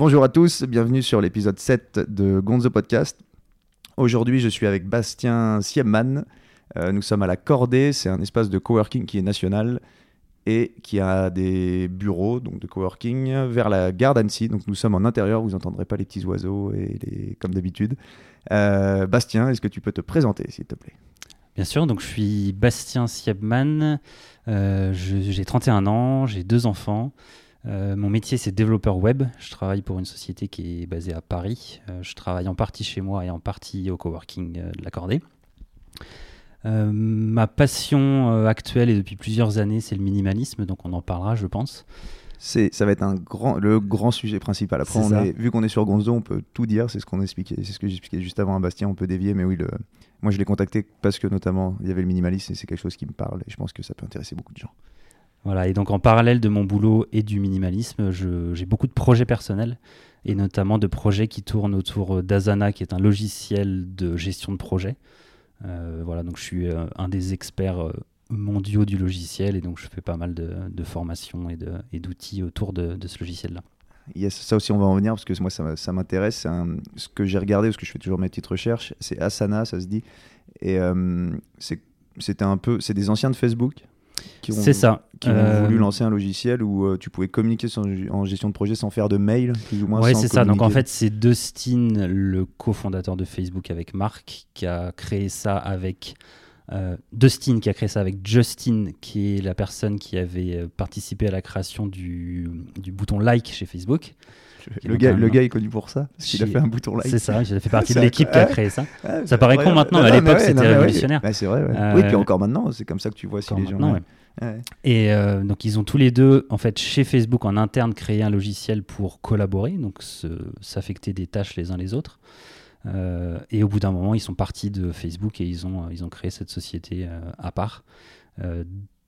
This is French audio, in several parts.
Bonjour à tous, bienvenue sur l'épisode 7 de Gonzo Podcast. Aujourd'hui, je suis avec Bastien Siemman. Euh, nous sommes à la Cordée, c'est un espace de coworking qui est national et qui a des bureaux donc de coworking vers la gare d'Annecy. Donc nous sommes en intérieur, vous n'entendrez pas les petits oiseaux et les... comme d'habitude. Euh, Bastien, est-ce que tu peux te présenter s'il te plaît? Bien sûr, donc je suis Bastien Siebman, euh, j'ai 31 ans, j'ai deux enfants. Euh, mon métier, c'est développeur web. Je travaille pour une société qui est basée à Paris. Euh, je travaille en partie chez moi et en partie au coworking euh, de l'Accordé. ma passion actuelle et depuis plusieurs années, c'est le minimalisme, donc on en parlera, je pense. C'est, ça va être un grand, le grand sujet principal. Après, on est, vu qu'on est sur Gonzo, on peut tout dire. C'est ce qu'on expliquait, c'est ce que j'expliquais juste avant à Bastien. On peut dévier, mais oui, le, moi je l'ai contacté parce que notamment il y avait le minimalisme et c'est quelque chose qui me parle et je pense que ça peut intéresser beaucoup de gens. Voilà, et donc en parallèle de mon boulot et du minimalisme, j'ai beaucoup de projets personnels, et notamment de projets qui tournent autour d'Asana, qui est un logiciel de gestion de projet. Euh, voilà, donc je suis euh, un des experts euh, mondiaux du logiciel, et donc je fais pas mal de, formations et d'outils autour de, ce logiciel-là. Yes, ça aussi on va en venir parce que moi ça, ça m'intéresse. Ce que j'ai regardé, parce que je fais toujours mes petites recherches, c'est Asana, ça se dit. Et c'était un peu, c'est des anciens de Facebook c'est ça. Qui ont euh, voulu lancer un logiciel où euh, tu pouvais communiquer en gestion de projet sans faire de mail, plus ou moins. Oui, c'est ça. Donc en fait, c'est Dustin, le cofondateur de Facebook avec Marc, qui a créé ça avec. Euh, Dustin qui a créé ça avec Justin, qui est la personne qui avait participé à la création du, du bouton like chez Facebook. Le gars, le gars est connu pour ça, parce qu'il a fait un bouton like. C'est ça, j'ai fait partie de l'équipe qui a créé ça. ça paraît con maintenant, mais à l'époque c'était révolutionnaire. c'est vrai, oui, puis encore maintenant, c'est comme ça que tu vois si les gens. Et euh, donc ils ont tous les deux, en fait, chez Facebook en interne, créé un logiciel pour collaborer, donc s'affecter des tâches les uns les autres. Euh, et au bout d'un moment, ils sont partis de Facebook et ils ont, ils ont créé cette société euh, à part,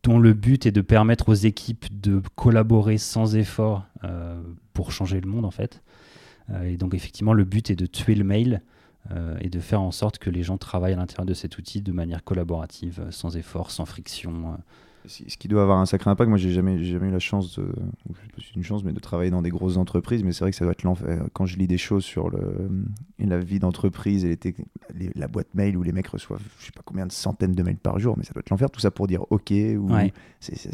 dont le but est de permettre aux équipes de collaborer sans effort pour changer le monde, en fait. et donc, effectivement, le but est de tuer le mail. et de faire en sorte que les gens travaillent à l'intérieur de cet outil de manière collaborative, sans effort, sans friction, ce qui doit avoir un sacré impact. Moi, j'ai jamais, jamais eu la chance, de, une chance, mais de travailler dans des grosses entreprises. Mais c'est vrai que ça doit être l'enfer. Quand je lis des choses sur le, la vie d'entreprise et les, la boîte mail où les mecs reçoivent, je sais pas combien de centaines de mails par jour, mais ça doit être l'enfer. Tout ça pour dire OK ou. C'est, ça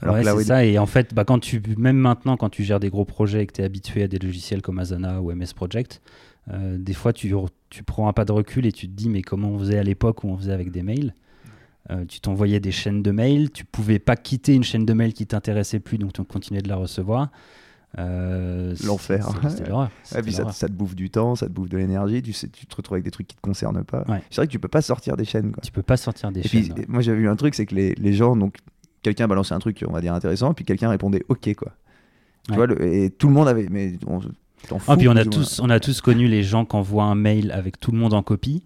Alors c'est ça. Et en fait, bah, quand tu, même maintenant, quand tu gères des gros projets et que tu es habitué à des logiciels comme Asana ou MS Project, euh, des fois, tu, tu prends un pas de recul et tu te dis, mais comment on faisait à l'époque où on faisait avec des mails? Euh, tu t'envoyais des chaînes de mails, tu pouvais pas quitter une chaîne de mails qui t'intéressait plus, donc tu continuais de la recevoir. Euh, L'enfer. C'était l'horreur. ça, ça, te bouffe du temps, ça te bouffe de l'énergie, tu, sais, tu te retrouves avec des trucs qui te concernent pas. C'est vrai que tu peux pas sortir des chaînes. Quoi. Tu peux pas sortir des et chaînes. Puis, moi j'avais vu un truc, c'est que les, les, gens, donc quelqu'un balançait un truc, on va dire intéressant, puis quelqu'un répondait OK quoi. Tu vois, et tout le monde avait. Mais on, ah, puis on a, tous, on a tous connu les gens qui envoient un mail avec tout le monde en copie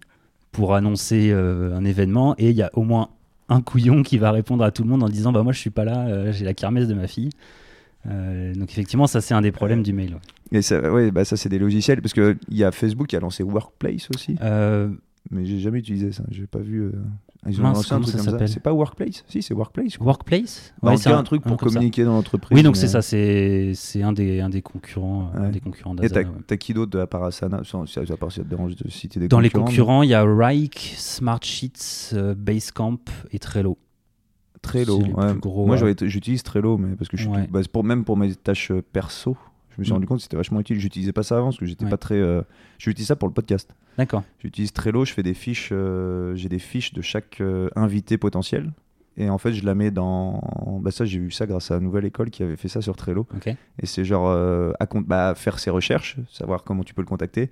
pour annoncer euh, un événement et il y a au moins un couillon qui va répondre à tout le monde en disant bah moi je suis pas là, euh, j'ai la kermesse de ma fille. Euh, donc effectivement ça c'est un des problèmes du mail. Et ça, ouais, bah ça c'est des logiciels parce que il y a Facebook qui a lancé Workplace aussi. Mais j'ai jamais utilisé ça, j'ai pas vu. Ils ont Mince, un truc ça s'appelle C'est pas Workplace Si, c'est Workplace. Workplace ouais, C'est un truc pour communiquer dans l'entreprise. Oui, donc c'est ça, c'est un des, un des concurrents, euh, des concurrents Et t'as qui d'autre à part Asana? À part si ça te dérange de citer des Dans les concurrents, il y a Rike, Smartsheets, euh, Basecamp et Trello. Trello, ouais. Moi, j'utilise Trello, mais parce que je suis bah, pour, même pour mes tâches euh, perso, je me suis mm. rendu compte que c'était vachement utile. J'utilisais pas ça avant parce que j'étais pas très. Euh... J'utilise ça pour le podcast. D'accord. J'utilise Trello, je fais des fiches. Euh, j'ai des fiches de chaque euh, invité potentiel. Et en fait, je la mets dans. Bah, ça, j'ai vu ça grâce à la nouvelle école qui avait fait ça sur Trello. Et c'est genre euh, à bah, faire ses recherches, savoir comment tu peux le contacter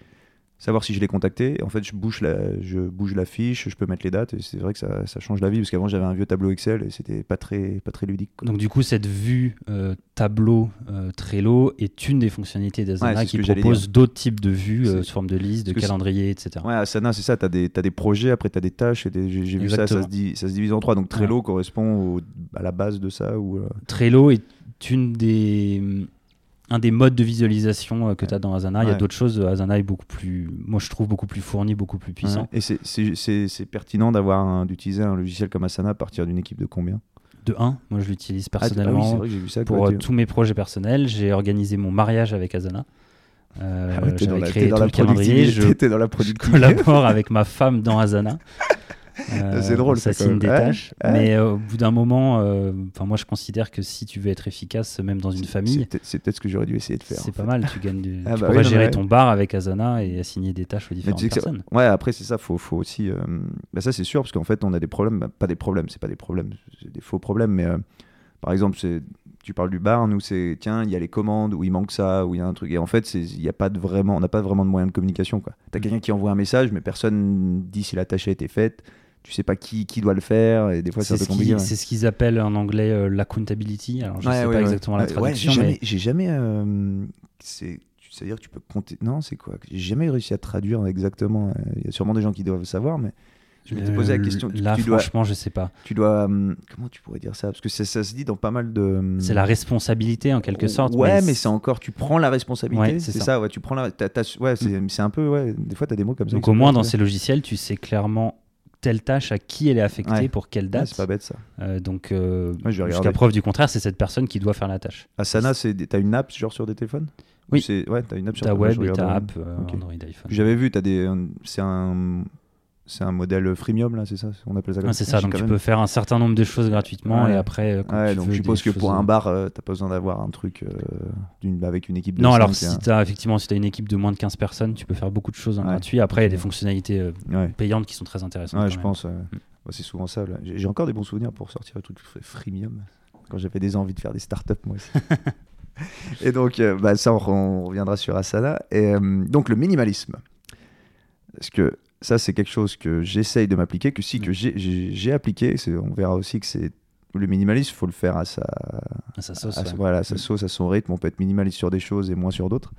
savoir si je l'ai contacté. En fait, je bouge la, je bouge la fiche, je peux mettre les dates et c'est vrai que ça, ça, change la vie parce qu'avant j'avais un vieux tableau Excel et c'était pas très, pas très ludique. Donc du coup, cette vue euh, tableau euh, Trello est une des fonctionnalités d'Asana qui propose d'autres types de vues euh, sous forme de liste, de calendrier, etc. Ouais, Asana, c'est ça. Tu as, as, des projets, après tu as des tâches. J'ai vu ça, ça se, dit, ça se divise en trois. Donc Trello correspond à la base de ça. Ou, Trello est une des un des modes de visualisation euh, que tu as dans Asana. Il y a d'autres choses. Euh, Asana est beaucoup plus, moi je trouve beaucoup plus fourni, beaucoup plus puissant. Et c'est pertinent d'avoir d'utiliser un logiciel comme Asana à partir d'une équipe de combien? De 1. Moi, je l'utilise ah, ah personnellement pour tous mes projets personnels. J'ai organisé mon mariage avec Asana. Euh, ah J'avais créé tout le calendrier. Je, dans la collabore avec ma femme dans Asana. Euh, c'est drôle, ça signe des tâches. Mais euh, au bout d'un moment, euh, enfin moi je considère que si tu veux être efficace, même dans une famille, c'est peut-être ce que j'aurais dû essayer de faire. C'est pas mal. Tu gagnes du... ah, tu bah gérer ton bar avec Asana et assigner des tâches aux différentes personnes. Ouais, après c'est ça, faut, faut aussi. Bah, ça c'est sûr parce qu'en fait on a des problèmes, bah, pas des problèmes, c'est pas des problèmes, c'est des faux problèmes, mais par exemple c'est tu parles du bar, nous c'est tiens, il y a les commandes où il manque ça, où il y a un truc. Et en fait, il y a pas de vraiment, on n'a pas vraiment de moyen de communication. Tu as mm. quelqu'un qui envoie un message, mais personne dit si la tâche a été faite tu sais pas qui, qui doit le faire et des fois c'est un peu compliqué. C'est ce qu'ils appellent en anglais euh, l'accountability. Alors je sais pas exactement la traduction. j'ai jamais, euh, c'est à dire que tu peux compter. Non, c'est quoi? J'ai jamais réussi à traduire exactement. Euh, il y a sûrement des gens qui doivent savoir, mais je m'étais posé la question. Là, franchement, je sais pas. Tu dois. comment tu pourrais dire ça? Parce que ça, ça, se dit dans pas mal de. C'est la responsabilité en quelque sorte. Ouais, mais, c'est encore. Tu prends la responsabilité. c'est ça. ouais. Tu prends la. ouais, mm. c'est un peu. Ouais. Des fois, tu as des mots comme ça. Donc au moins dans ces logiciels, tu sais clairement telle tâche à qui elle est affectée pour quelle date. c'est pas bête ça. Euh, donc, euh, jusqu'à preuve du contraire, c'est cette personne qui doit faire la tâche. Asana, t'as une app genre sur des téléphones? Oui. Ouais, t'as une app sur T'as web et t'as app euh, Android iPhone. J'avais vu, t'as des, c'est un c'est un modèle freemium, là, c'est ça On appelle ça comme C'est ça, donc tu peux faire un certain nombre de choses gratuitement et après. ouais, donc je suppose que pour un bar, tu t'as pas besoin d'avoir un truc avec une équipe de Non, alors si tu as effectivement, si as une équipe de moins de 15 personnes, tu peux faire beaucoup de choses en gratuit. Après, il y a des fonctionnalités payantes qui sont très intéressantes. Ouais, je pense. Mm. c'est souvent ça. J'ai encore des bons souvenirs pour sortir un truc freemium quand j'avais des envies de faire des startups, moi aussi. et donc, bah, ça, on, reviendra sur Asana. Et donc, le minimalisme. Est-ce que ça, c'est quelque chose que j'essaye de m'appliquer, que si que j'ai appliqué, on verra aussi que c'est le minimalisme, il faut le faire à sa, à sa sauce, voilà, sa mm. sauce, à son rythme. On peut être minimaliste sur des choses et moins sur d'autres.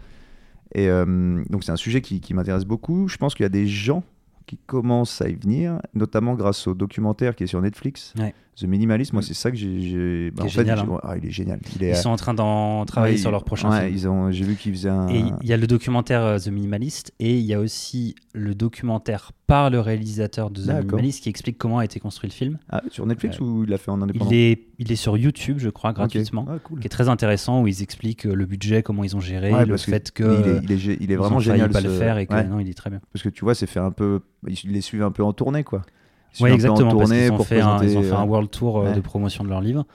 Et euh, donc c'est un sujet qui, qui m'intéresse beaucoup. Je pense qu'il y a des gens qui commencent à y venir, notamment grâce au documentaire qui est sur Netflix. The Minimalist, moi, mm. c'est ça que j'ai. Bah, en fait, hein. ah, il est génial. ils sont en train d'en travailler sur leur prochain ouais, Ils ont, j'ai vu qu'ils faisaient un. Et il y a le documentaire euh, The Minimalist et il y a aussi le documentaire par le réalisateur de The Minimalist qui explique comment a été construit le film. Ah, sur Netflix euh, ou il l'a fait en indépendant? il est, il est sur YouTube, je crois, gratuitement, ah, qui est très intéressant où ils expliquent euh, le budget, comment ils ont géré, le fait que. Il est, il est, vraiment génial. pas le faire et que non, il est très bien. Parce que tu vois, c'est fait un peu. Ils les suivent un peu en tournée, quoi. Oui, exactement. Parce qu'ils ont, fait un, ils ont fait un world tour euh, de promotion de leur livre.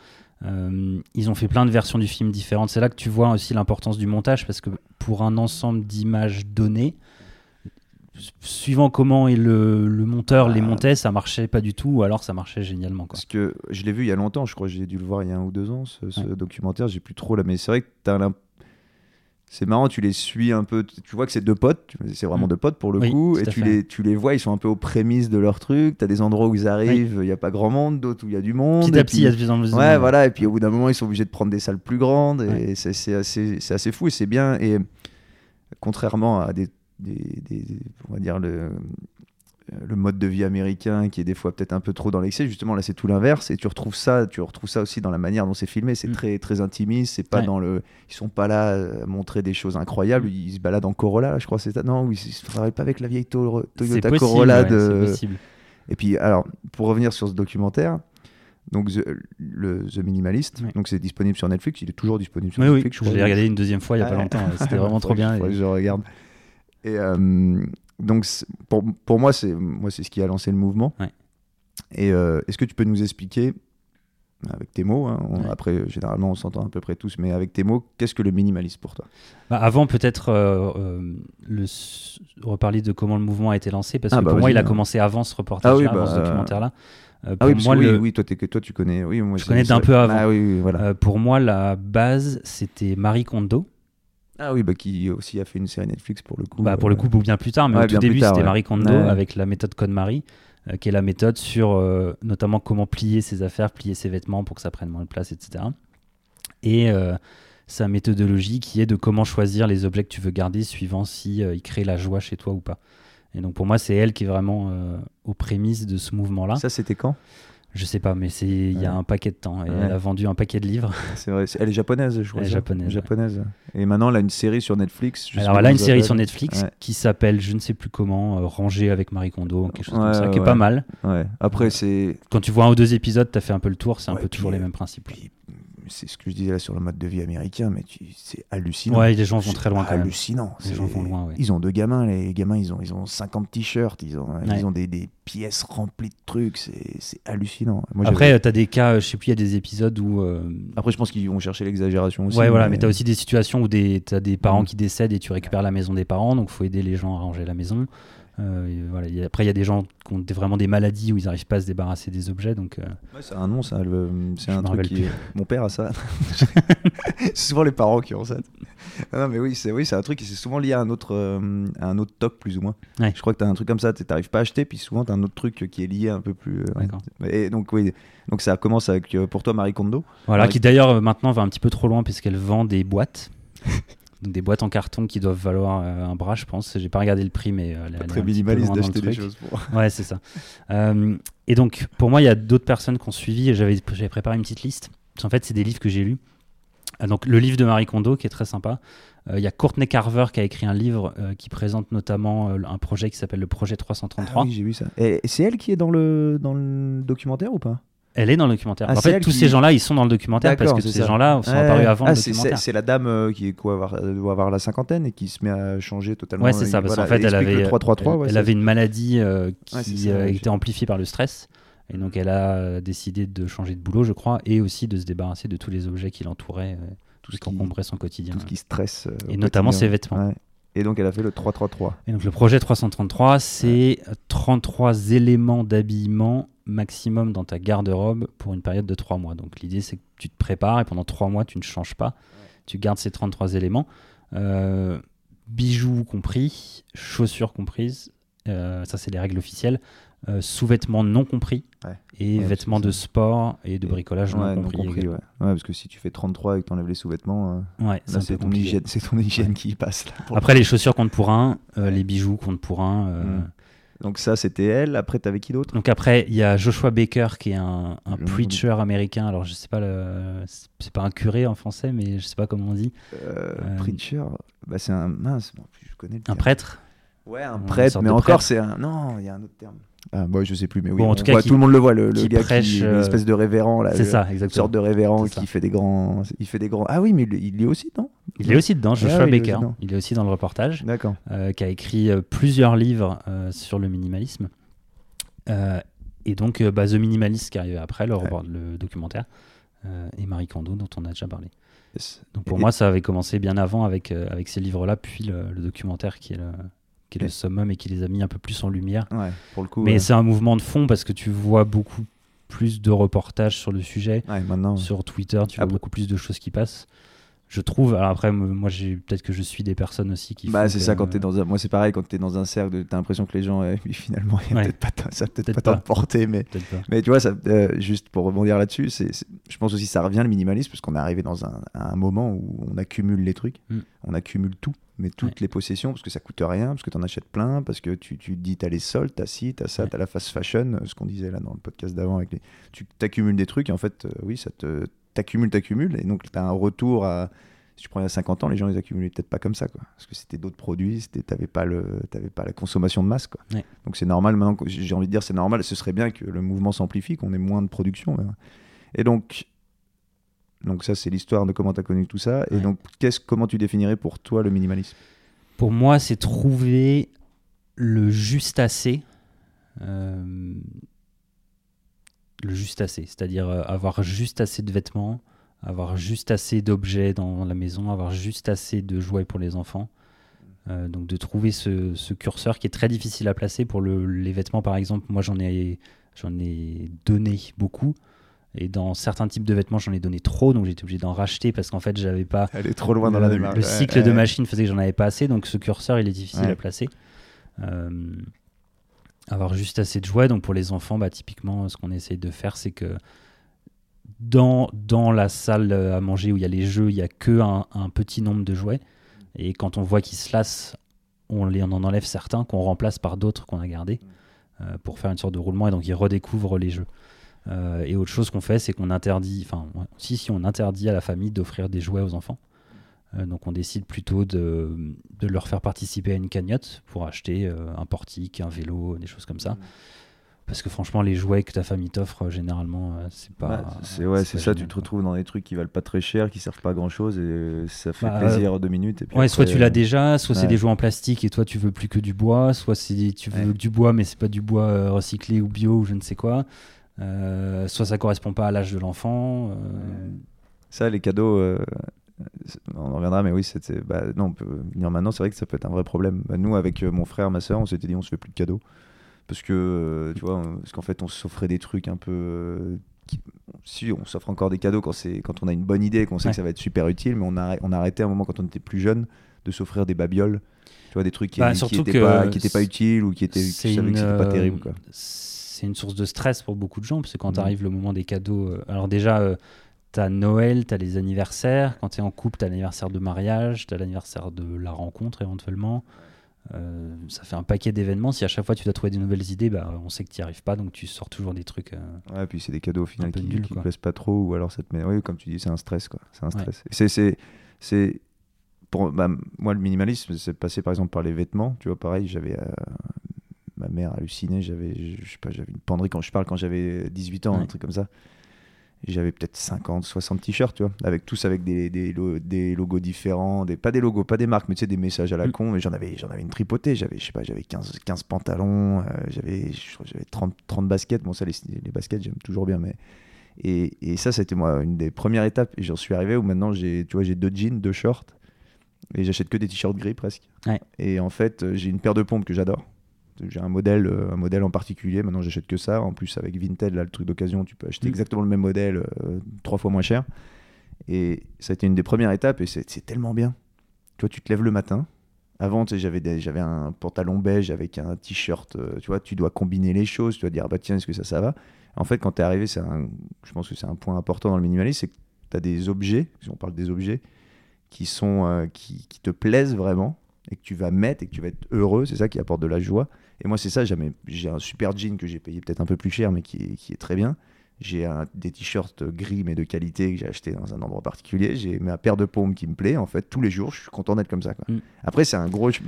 Euh, ils ont fait plein de versions du film différentes. C'est là que tu vois aussi l'importance du montage parce que pour un ensemble d'images données, suivant comment et le, monteur les ah. montait, ça marchait pas du tout, ou alors ça marchait génialement. Quoi. Parce que je l'ai vu il y a longtemps, je crois que j'ai dû le voir il y a un ou deux ans, ce, documentaire, j'ai plus trop là, mais c'est vrai que tu as c'est marrant, tu les suis un peu, tu vois que c'est deux potes, c'est vraiment mm. deux potes pour le coup, et tu les, tu les vois, ils sont un peu aux prémices de leur truc, tu as des endroits où ils arrivent, il n'y a pas grand monde, d'autres où il y a du monde. Petit à petit, il y a de plus en plus Ouais, voilà, et puis au bout d'un moment, ils sont obligés de prendre des salles plus grandes, et c'est assez, assez fou, et c'est bien, et contrairement à des, des, des, on va dire, le, euh, le mode de vie américain qui est des fois peut-être un peu trop dans l'excès. Justement là c'est tout l'inverse. Et tu retrouves ça tu retrouves ça aussi dans la manière dont c'est filmé. C'est mm. très très intimiste. C'est pas dans le ils sont pas là à montrer des choses incroyables. Mm. ils se baladent en Corolla je crois c'est non ils se travaillent pas avec la vieille Toyota Corolla de et puis alors pour revenir sur ce documentaire donc The, le The Minimalist, donc c'est disponible sur Netflix, il est toujours disponible sur Netflix. Oui, je, l'ai regardé une deuxième fois il y a pas longtemps, c'était vraiment trop bien. Et... Je regarde. Et, euh, donc pour, pour moi, c'est moi c'est ce qui a lancé le mouvement. Et euh, est-ce que tu peux nous expliquer, avec tes mots, hein, après généralement on s'entend à peu près tous, mais avec tes mots, qu'est-ce que le minimalisme pour toi? Bah, Avant peut-être euh, euh, le reparler de comment le mouvement a été lancé, parce ah, que bah, pour moi il a commencé avant ce reportage, ah avant ce bah, documentaire-là. ah oui, moi, oui, oui, toi, toi, tu connais. Oui, moi, je connais d'un peu avant. Ah, oui, voilà. pour moi, la base, c'était Marie Kondo. Ah oui, bah, qui aussi a fait une série Netflix pour le coup. Bah, pour le coup, bien plus tard, mais au tout début, c'était Marie Kondo avec la méthode Code Marie, euh, qui est la méthode sur euh, notamment comment plier ses affaires, plier ses vêtements pour que ça prenne moins de place, etc. Et euh, sa méthodologie qui est de comment choisir les objets que tu veux garder suivant si ils créent la joie chez toi ou pas. Et donc pour moi, c'est elle qui est vraiment aux prémices de ce mouvement-là. Ça, c'était quand? Je sais pas, mais c'est il y a un paquet de temps. Et Elle a vendu un paquet de livres. C'est vrai. Elle est japonaise, je crois. Elle est japonaise. japonaise. Et maintenant, elle a une série sur Netflix. Alors, elle a une série sur Netflix qui s'appelle, je ne sais plus comment, euh, Rangée avec Marie Kondo, quelque chose comme ça, qui est pas mal. Ouais. Après, c'est. Quand tu vois un ou deux épisodes, tu as fait un peu le tour, c'est un peu toujours les mêmes principes c'est ce que je disais là sur le mode de vie américain, mais c'est hallucinant. Ouais, les gens vont très loin. hallucinant. Les gens vont loin. Ils ont deux gamins, les gamins, ils ont, ils ont 50 t-shirts, ils ont, ils ont des, des, pièces remplies de trucs, c'est hallucinant. Après, tu as des cas, je sais plus, il y a des épisodes où. Euh, Après, je pense qu'ils vont chercher l'exagération aussi. Ouais, voilà, mais, tu as aussi des situations où tu as des parents mm. qui décèdent et tu récupères la maison des parents, donc il faut aider les gens à ranger la maison. Euh, voilà, après, il y a des gens qui ont vraiment des maladies où ils n'arrivent pas à se débarrasser des objets. Donc, euh, c'est un nom, ça. C'est un truc qui. Mon père a ça. c'est souvent les parents qui ont ça. Non, mais oui, c'est oui, un truc qui c'est souvent lié à un autre, euh, à un autre toc, plus ou moins. Je crois que tu as un truc comme ça, tu n'arrives pas à acheter, puis souvent tu as un autre truc qui est lié un peu plus. Et donc, oui, donc ça commence avec, pour toi, Marie Kondo. Voilà, qui d'ailleurs maintenant va un petit peu trop loin puisqu'elle vend des boîtes des boîtes en carton qui doivent valoir euh, un bras, je pense. J'ai pas regardé le prix, mais euh, très minimaliste d'acheter des choses. Pour... ouais, c'est ça. Euh, et donc, pour moi, il y a d'autres personnes qui ont suivi. Et j'avais, j'avais préparé une petite liste. En fait, c'est des livres que j'ai lus. donc, le livre de Marie Kondo, qui est très sympa. Il y a Courtney Carver qui a écrit un livre qui présente notamment un projet qui s'appelle le projet 333. Ah oui, j'ai vu ça. Et c'est elle qui est dans le, dans le documentaire ou pas? Elle est dans le documentaire. Ah, en fait, tous ces gens-là, ils sont dans le documentaire parce que ces gens-là sont apparus avant ah, le documentaire. C'est la dame euh, qui quoi, avoir, doit avoir la cinquantaine et qui se met à changer totalement. Ouais, c'est ça. Parce qu'en fait, elle avait, elle, avait une maladie euh, qui euh, était amplifiée par le stress. Et donc, elle a décidé de changer de boulot, je crois, et aussi de se débarrasser de tous les objets qui l'entouraient, tout ce qui encombrait son quotidien. Tout ce qui stresse. et notamment ses vêtements. Et donc elle a fait le 333. Et donc le projet 333, c'est 33 éléments d'habillement maximum dans ta garde-robe pour une période de 3 mois. Donc l'idée c'est que tu te prépares et pendant 3 mois tu ne changes pas. Tu gardes ces 33 éléments. Euh, bijoux compris, chaussures comprises, euh, ça c'est les règles officielles. Euh, sous-vêtements non compris et vêtements de sport et de bricolage non, compris. ouais. parce que si tu fais 33 et que tu enlèves les sous-vêtements, c'est ton, hygiène, ton hygiène qui passe. Après, les chaussures comptent pour un, les bijoux comptent pour un. Mm. Donc ça, c'était elle. Après, t'avais qui d'autre? Donc après, il y a Joshua Baker qui est un, un preacher américain. Alors je sais pas, le... c'est pas un curé en français, mais je sais pas comment on dit. Euh, euh, preacher, bah, c'est un mince. je connais. un prêtre? Ouais, un prêtre, mais encore c'est un. Non, il y a un autre terme. Ah, bah, je sais plus, mais oui. en tout cas, tout le monde le voit, le, le gars prêche, qui est une euh, espèce de révérend là. C'est ça, exactement. Une sorte de révérend qui fait des grands, il fait des grands. Ah oui, mais il, est aussi non Il est aussi dedans, Joshua Baker. Il est aussi dans le reportage. D'accord. Euh, qui a écrit euh, plusieurs livres sur le minimalisme. et donc, bah, The Minimalist qui arrive après, le, le documentaire, et Marie Kondo dont on a déjà parlé. Donc pour moi, ça avait commencé bien avant avec avec ces livres-là, puis le, le documentaire qui est le qui est le summum et qui les a mis un peu plus en lumière. pour le coup, Mais c'est un mouvement de fond parce que tu vois beaucoup plus de reportages sur le sujet. maintenant, sur Twitter, tu vois beaucoup plus de choses qui passent je trouve. Alors après, moi, j'ai peut-être que je suis des personnes aussi qui. Bah, c'est ça quand tu es dans un. Moi, c'est pareil quand tu es dans un cercle, tu as l'impression que les gens, euh, finalement, peut-être pas, ça peut-être pas t'emporter, mais, mais tu vois, ça, euh, juste pour rebondir là-dessus, c'est, je pense aussi que ça revient le minimalisme, parce qu'on est arrivé dans un, un, moment où on accumule les trucs, mm. on accumule tout, mais toutes les possessions, parce que ça coûte rien, parce que tu en achètes plein, parce que tu, tu dis, tu as les soldes, tu as ci, tu as ça, tu as la fast fashion, ce qu'on disait là dans le podcast d'avant, avec les... tu accumules des trucs, et en fait, euh, oui, ça te t'accumules, t'accumules, et donc tu as un retour à. Si tu prends il y a 50 ans, les gens les accumulaient peut-être pas comme ça, quoi. Parce que c'était d'autres produits, tu n'avais pas, le, pas la consommation de masse, quoi. Donc c'est normal, maintenant, j'ai envie de dire, c'est normal, ce serait bien que le mouvement s'amplifie, qu'on ait moins de production. Et donc, donc ça, c'est l'histoire de comment tu as connu tout ça. Et donc, qu'est-ce, comment tu définirais pour toi le minimalisme? Pour moi, c'est trouver le juste assez. Euh, le juste assez, c'est-à-dire euh, avoir juste assez de vêtements, avoir juste assez d'objets dans la maison, avoir juste assez de jouets pour les enfants. Euh, donc de trouver ce, curseur qui est très difficile à placer pour les vêtements par exemple. Moi j'en ai, j'en ai donné beaucoup. Et dans certains types de vêtements, j'en ai donné trop, donc j'étais obligé d'en racheter parce qu'en fait, j'avais pas. Elle est trop loin dans la démarche. Le cycle de machine faisait que j'en avais pas assez, donc ce curseur, il est difficile à placer. Euh, avoir juste assez de jouets. Donc pour les enfants, bah, typiquement, ce qu'on essaye de faire, c'est que dans, la salle à manger où il y a les jeux, il n'y a que un, petit nombre de jouets. Et quand on voit qu'ils se lassent, on, en enlève certains qu'on remplace par d'autres qu'on a gardés euh, pour faire une sorte de roulement. Et donc ils redécouvrent les jeux. et autre chose qu'on fait, c'est qu'on interdit, enfin, si, si, on interdit à la famille d'offrir des jouets aux enfants. Donc on décide plutôt de, de, leur faire participer à une cagnotte pour acheter un portique, un vélo, des choses comme ça. Mmh. Parce que franchement, les jouets que ta famille t'offre, généralement, euh, c'est pas. c'est ouais, c'est ça, tu te retrouves dans des trucs qui valent pas très cher, qui servent pas à grand chose, et ça fait bah, plaisir deux minutes. Et puis ouais, soit tu l'as déjà, soit c'est des jouets en plastique et toi tu veux plus que du bois, soit tu veux du bois mais c'est pas du bois euh, recyclé ou bio ou je ne sais quoi. Euh, soit ça correspond pas à l'âge de l'enfant. Ça, les cadeaux, on en reviendra, mais oui, c'était. Bah, non, maintenant, c'est vrai que ça peut être un vrai problème. Bah, nous, avec mon frère, ma soeur, on s'était dit on se fait plus de cadeaux parce que euh, tu vois parce qu'en fait on s'offrait des trucs un peu euh, si on s'offre encore des cadeaux quand quand on a une bonne idée qu'on sait que ça va être super utile mais on a on a arrêté à un moment quand on était plus jeune de s'offrir des babioles tu vois des trucs qui bah, n'étaient pas, pas utiles ou qui étaient c'est une, pas terrible c'est une source de stress pour beaucoup de gens parce que quand mmh. arrive le moment des cadeaux euh, alors déjà T'as Noël, t'as les anniversaires. Quand t'es en couple, t'as l'anniversaire de mariage, t'as l'anniversaire de la rencontre éventuellement. Euh, ça fait un paquet d'événements. Si à chaque fois tu dois trouver des nouvelles idées, bah, on sait que tu n'y arrives pas, donc tu sors toujours des trucs. Euh, ouais, puis c'est des cadeaux au final qui ne plaisent pas trop, ou alors ça te met. Oui, comme tu dis, c'est un stress. quoi. C'est un stress. C'est, c'est, pour bah, moi, le minimalisme, c'est passé par exemple par les vêtements. Tu vois, pareil, j'avais. Euh, ma mère hallucinait, j'avais, je sais pas, j'avais une penderie quand je parle quand j'avais 18 ans, un truc comme ça j'avais peut-être 50, 60 t-shirts, tu vois, avec tous avec des, des, des, logos différents, des, pas des logos, pas des marques, mais tu sais, des messages à la mm. con. Mais j'en avais, j'en avais une tripotée. J'avais, je sais pas, j'avais 15, 15 pantalons, euh, j'avais, j'avais 30, 30 baskets. Bon, ça, les, les baskets, j'aime toujours bien, mais. Et, et ça, c'était moi une des premières étapes. Et j'en suis arrivé où maintenant, j'ai, tu vois, j'ai deux jeans, deux shorts. Et j'achète que des t-shirts gris presque. Et en fait, j'ai une paire de pompes que j'adore j'ai un modèle, euh, un modèle en particulier. Maintenant, j'achète que ça. En plus, avec Vinted, là, le truc d'occasion, tu peux acheter mm. exactement le même modèle euh, trois fois moins cher. Et ça a été une des premières étapes et c'est tellement bien. Tu vois, tu te lèves le matin. Avant, j'avais j'avais un pantalon beige avec un t-shirt. Euh, tu vois, tu dois combiner les choses. Tu dois dire, ah bah tiens, est-ce que ça, ça va? En fait, quand tu es arrivé, c'est je pense que c'est un point important dans le minimalisme, c'est que tu as des objets, si on parle des objets, qui, sont, qui, qui, te plaisent vraiment et que tu vas mettre et que tu vas être heureux. C'est ça qui apporte de la joie. Et moi, c'est ça, j'ai un super jean que j'ai payé peut-être un peu plus cher, mais qui est, qui est très bien. J'ai des t-shirts gris, mais de qualité, que j'ai acheté dans un endroit particulier. J'ai ma paire de paumes qui me plaît. En fait, tous les jours, je suis content d'être comme ça. Quoi. Mm. Après, c'est un gros. Tu,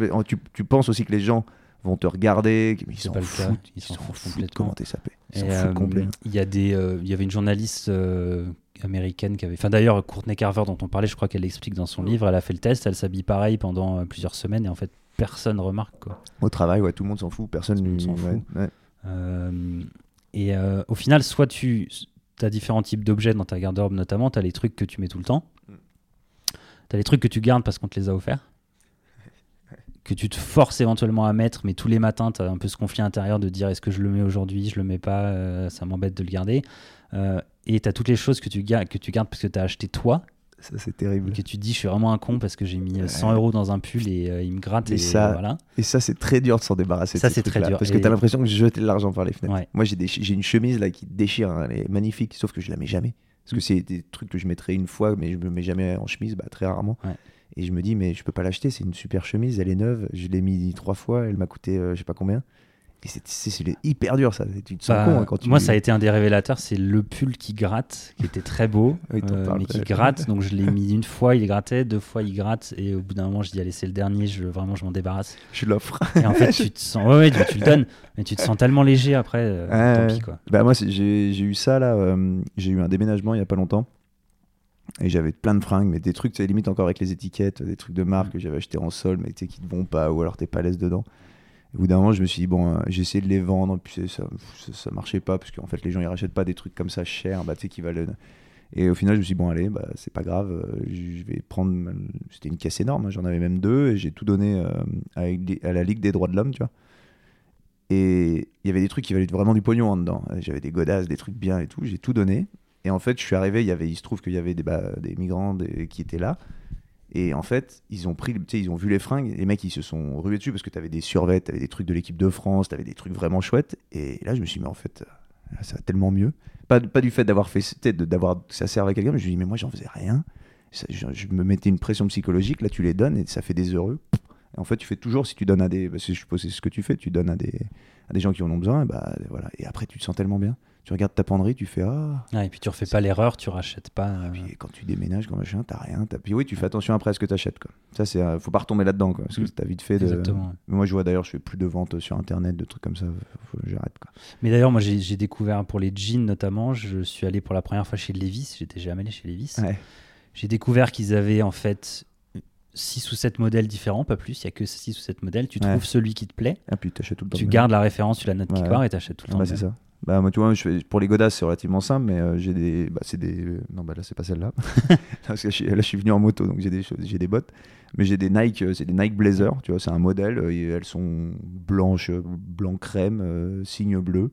tu, penses aussi que les gens vont te regarder, ils s'en foutent, ils s'en foutent complètement. Comment t'es sapé? Ils s'en foutent complètement. Il y a des, euh, il y avait une journaliste euh, américaine qui avait, enfin d'ailleurs Courtney Carver dont on parlait, je crois qu'elle l'explique dans son livre. Elle a fait le test, elle s'habille pareil pendant euh, plusieurs semaines et en fait personne remarque. Quoi. Au travail, ouais, tout le monde s'en fout, personne ne s'en fout. Euh, et euh, au final, soit tu as différents types d'objets dans ta garde-robe, notamment, tu as les trucs que tu mets tout le temps, mm. tu as les trucs que tu gardes parce qu'on te les a offerts, que tu te forces éventuellement à mettre, mais tous les matins, tu as un peu ce conflit intérieur de dire est-ce que je le mets aujourd'hui, je le mets pas, euh, ça m'embête de le garder. et tu as toutes les choses que tu, que tu gardes parce que tu as acheté toi ça, c'est terrible. Que tu te dis, je suis vraiment un con parce que j'ai mis 100 euros dans un pull et euh, il me gratte. Et, ça, voilà. et ça, c'est très dur de s'en débarrasser. Ça, c'est très dur. Parce que tu as l'impression que j'ai jeté de l'argent par les fenêtres. Moi, j'ai, j'ai une chemise là qui déchire, hein, elle est magnifique, sauf que je la mets jamais. Parce que mm. c'est des trucs que je mettrais une fois, mais je me mets jamais en chemise, bah, très rarement. Et je me dis, mais je peux pas l'acheter, c'est une super chemise, elle est neuve, je l'ai mis trois fois, elle m'a coûté euh, je sais pas combien c'est hyper dur ça. Tu te sens bah, con hein, quand tu... Moi, ça a été un des révélateurs. C'est le pull qui gratte, qui était très beau, euh, mais qui gratte. Donc je l'ai mis une fois, il grattait, deux fois, il gratte. Et au bout d'un moment, je dis allez, c'est le dernier. Je vraiment, je m'en débarrasse. Je l'offre. Et en fait, tu te sens, ouais, tu, le donnes, mais tu te sens tellement léger après. Euh, tant pis quoi. Bah moi, j'ai eu ça là. Euh, j'ai eu un déménagement il y a pas longtemps. Et j'avais plein de fringues, mais des trucs, tu limite encore avec les étiquettes, des trucs de marque que j'avais acheté en sol, mais qui te vont pas, ou alors t'es pas à l'aise dedans au bout d'un moment, je me suis dit, bon, euh, j'ai essayé de les vendre, puis ça, ça, marchait pas, parce qu'en fait, les gens, ils rachètent pas des trucs comme ça chers, bah, tu sais, qui valent. Et au final, je me suis dit, bon, allez, bah, c'est pas grave, euh, je vais prendre. C'était une caisse énorme, hein, j'en avais même deux, et j'ai tout donné euh, à, la Ligue des droits de l'homme, tu vois. Et il y avait des trucs qui valaient vraiment du pognon en dedans. J'avais des godasses, des trucs bien et tout, j'ai tout donné. Et en fait, je suis arrivé, il, se trouve qu'il y avait des, bah, des migrants qui étaient là. Et en fait, ils ont pris, ils ont vu les fringues, les mecs ils se sont rués dessus parce que tu avais des survêts, tu avais des trucs de l'équipe de France, tu avais des trucs vraiment chouettes. Et là, je me suis dit, mais en fait, euh, ça va tellement mieux. Pas, pas du fait d'avoir fait, d'avoir ça à quelqu'un, mais je me suis dit, mais moi j'en faisais rien. je, me mettais une pression psychologique, là tu les donnes et ça fait des heureux. Et en fait, tu fais toujours, si tu donnes à des. Bah, je suppose c'est ce que tu fais, tu donnes à des, à des gens qui en ont besoin, bah, voilà. et après tu te sens tellement bien. Tu regardes ta penderie, tu fais ah. et puis tu refais pas l'erreur, tu rachètes pas. Et puis quand tu déménages, comme machin, t'as rien. As... Puis oui, tu fais attention après à ce que tu achètes. Quoi. Ça, c'est, faut pas retomber là-dedans, quoi, parce que mm. t'as vite fait de. Exactement. Moi, je vois d'ailleurs, je fais plus de ventes sur internet, de trucs comme ça. Faut, j'arrête. Quoi. Mais d'ailleurs, moi, j'ai, découvert pour les jeans notamment, je suis allé pour la première fois chez Levis. J'étais jamais allé chez Levis. J'ai découvert qu'ils avaient en fait 6 ou 7 modèles différents, pas plus, il n'y a que 6 ou 7 modèles, tu trouves celui qui te plaît, ah, puis tout le temps tu gardes la référence, tu la note quelque part et tu achètes tout le temps. Bah, c'est ça. Bah, moi, tu vois, je fais, pour les godasses, c'est relativement simple, mais euh, j'ai des. Bah, c'est des. Non, bah là, c'est pas celle-là. Là, je suis venu en moto, donc j'ai des, j'ai des bottes. Mais j'ai des Nike, euh, c'est des Nike Blazer, tu vois, c'est un modèle. Euh, et elles sont blanches, blanc crème, signe bleu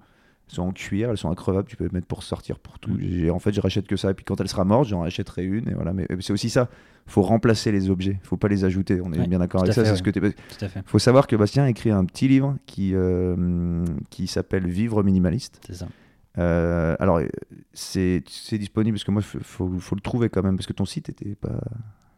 sont en cuir, elles sont increvables, tu peux les mettre pour sortir pour tout. Mm. En fait, je rachète que ça, et puis quand elle sera morte, j'en rachèterai une, et voilà. Mais c'est aussi ça, faut remplacer les objets, faut pas les ajouter. On est bien d'accord avec ça. Ce que Faut savoir que Bastien a écrit un petit livre qui euh, qui s'appelle Vivre minimaliste. C'est ça. Euh, alors, c'est disponible parce que moi, il faut, faut, le trouver quand même parce que ton site était pas.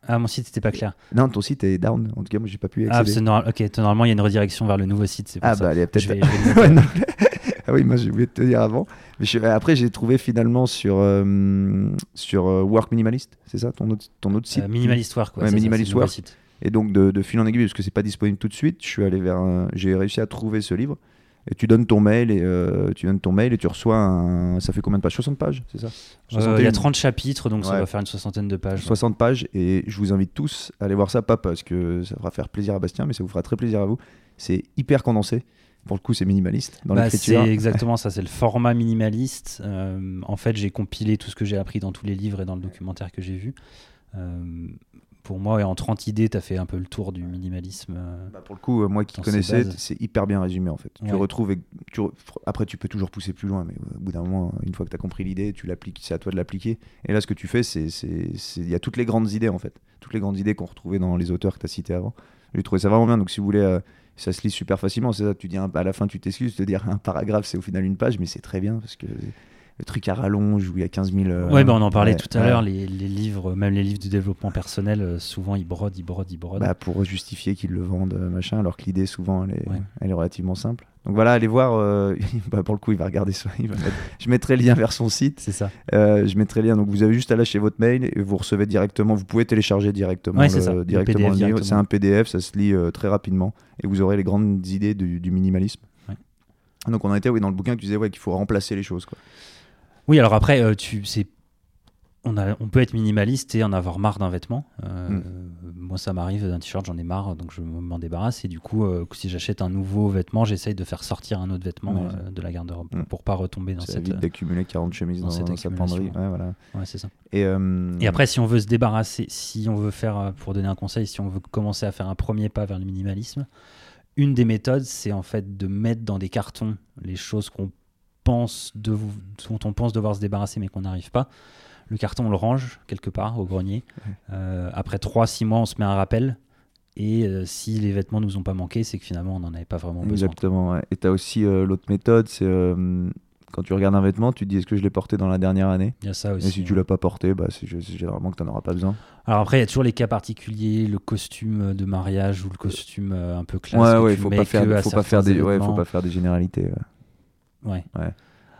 Ah, mon site n'était pas clair. Non, ton site est down. En tout cas, moi, j'ai pas pu ah, accéder. Ah, normal. ok. Normalement, il y a une redirection vers le nouveau site. Ah, bah, allez, peut-être. ah oui, moi j'ai oublié de te dire avant. Mais après, j'ai trouvé finalement sur, euh, sur euh, Work Minimalist, c'est ça ton autre, ton autre site euh, Minimalist Work, ouais, Minimalist Work. Et donc de, de, fil en aiguille, parce que c'est pas disponible tout de suite, je suis allé vers, j'ai réussi à trouver ce livre. Et tu donnes ton mail et tu donnes ton mail et tu reçois un... ça fait combien de pages? 60 pages, c'est ça? Il y a 30 chapitres donc ça va faire une soixantaine de pages. 60 pages et je vous invite tous à aller voir ça pas parce que ça va faire plaisir à Bastien mais ça vous fera très plaisir à vous. C'est hyper condensé. Pour le coup, c'est minimaliste dans bah, l'écriture. C'est exactement ça, c'est le format minimaliste. Euh, en fait, j'ai compilé tout ce que j'ai appris dans tous les livres et dans le documentaire que j'ai vu. Euh, pour moi, en 30 idées, tu as fait un peu le tour du minimalisme. Euh, bah pour le coup, moi qui connaissais, c'est hyper bien résumé en fait. Tu retrouves, tu après tu peux toujours pousser plus loin, mais au bout d'un moment, une fois que tu as compris l'idée, tu l'appliques, c'est à toi de l'appliquer. Et là, ce que tu fais, c'est il y a toutes les grandes idées en fait, toutes les grandes idées qu'on retrouvait dans les auteurs que tu as cités avant. J'ai trouvé ça vraiment bien. Donc si vous voulez ça se lit super facilement. C'est ça, tu dis à la fin, tu t'excuses, te dire un paragraphe, c'est au final une page, mais c'est très bien parce que le truc à rallonge où il y a 15 000. Euh, ouais, bah on en parlait tout à l'heure, les, les, livres, même les livres de développement personnel, euh, souvent ils brodent, ils brodent, ils brodent. Bah, pour justifier qu'ils le vendent, euh, machin, alors que l'idée, souvent, elle est, elle est relativement simple. Donc voilà, allez voir. bah, pour le coup, il va regarder ça. je mettrai le lien vers son site. C'est ça. je mettrai le lien. Donc vous avez juste à lâcher votre mail et vous recevez directement. Vous pouvez télécharger directement. le, directement, C'est un PDF, ça se lit très rapidement et vous aurez les grandes idées du, du minimalisme. Donc on a été oui, dans le bouquin, tu disais ouais, qu'il faut remplacer les choses. Quoi. Oui, alors après, euh, tu, c'est on, a, on, peut être minimaliste et en avoir marre d'un vêtement. Euh, hmm. Moi, ça m'arrive d'un t-shirt, j'en ai marre, donc je m'en débarrasse. Et du coup, euh, si j'achète un nouveau vêtement, j'essaye de faire sortir un autre vêtement de la garde-robe pour, hmm. pour pas retomber dans cette. d'accumuler 40 chemises dans, cette sa penderie. Ouais, voilà. ouais c'est ça. Et, et, après, si on veut se débarrasser, si on veut faire, pour donner un conseil, si on veut commencer à faire un premier pas vers le minimalisme, une des méthodes, c'est en fait de mettre dans des cartons les choses qu'on pense de, dont on pense devoir se débarrasser mais qu'on n'arrive pas. Le carton, on le range quelque part au grenier. Euh, après 3-6 mois, on se met un rappel. Et euh, si les vêtements nous ont pas manqué, c'est que finalement, on n'en avait pas vraiment besoin. Exactement. Et tu as aussi euh, l'autre méthode, c'est quand tu regardes un vêtement, tu te dis est-ce que je l'ai porté dans la dernière année? Il y a ça aussi. Et si tu l'as pas porté, bah, c'est généralement que tu n'en auras pas besoin. Alors après, il y a toujours les cas particuliers, le costume de mariage ou le costume un peu classique. Ouais, ouais, il faut pas faire, faut pas faire des, ouais, faut pas faire des généralités. Ouais.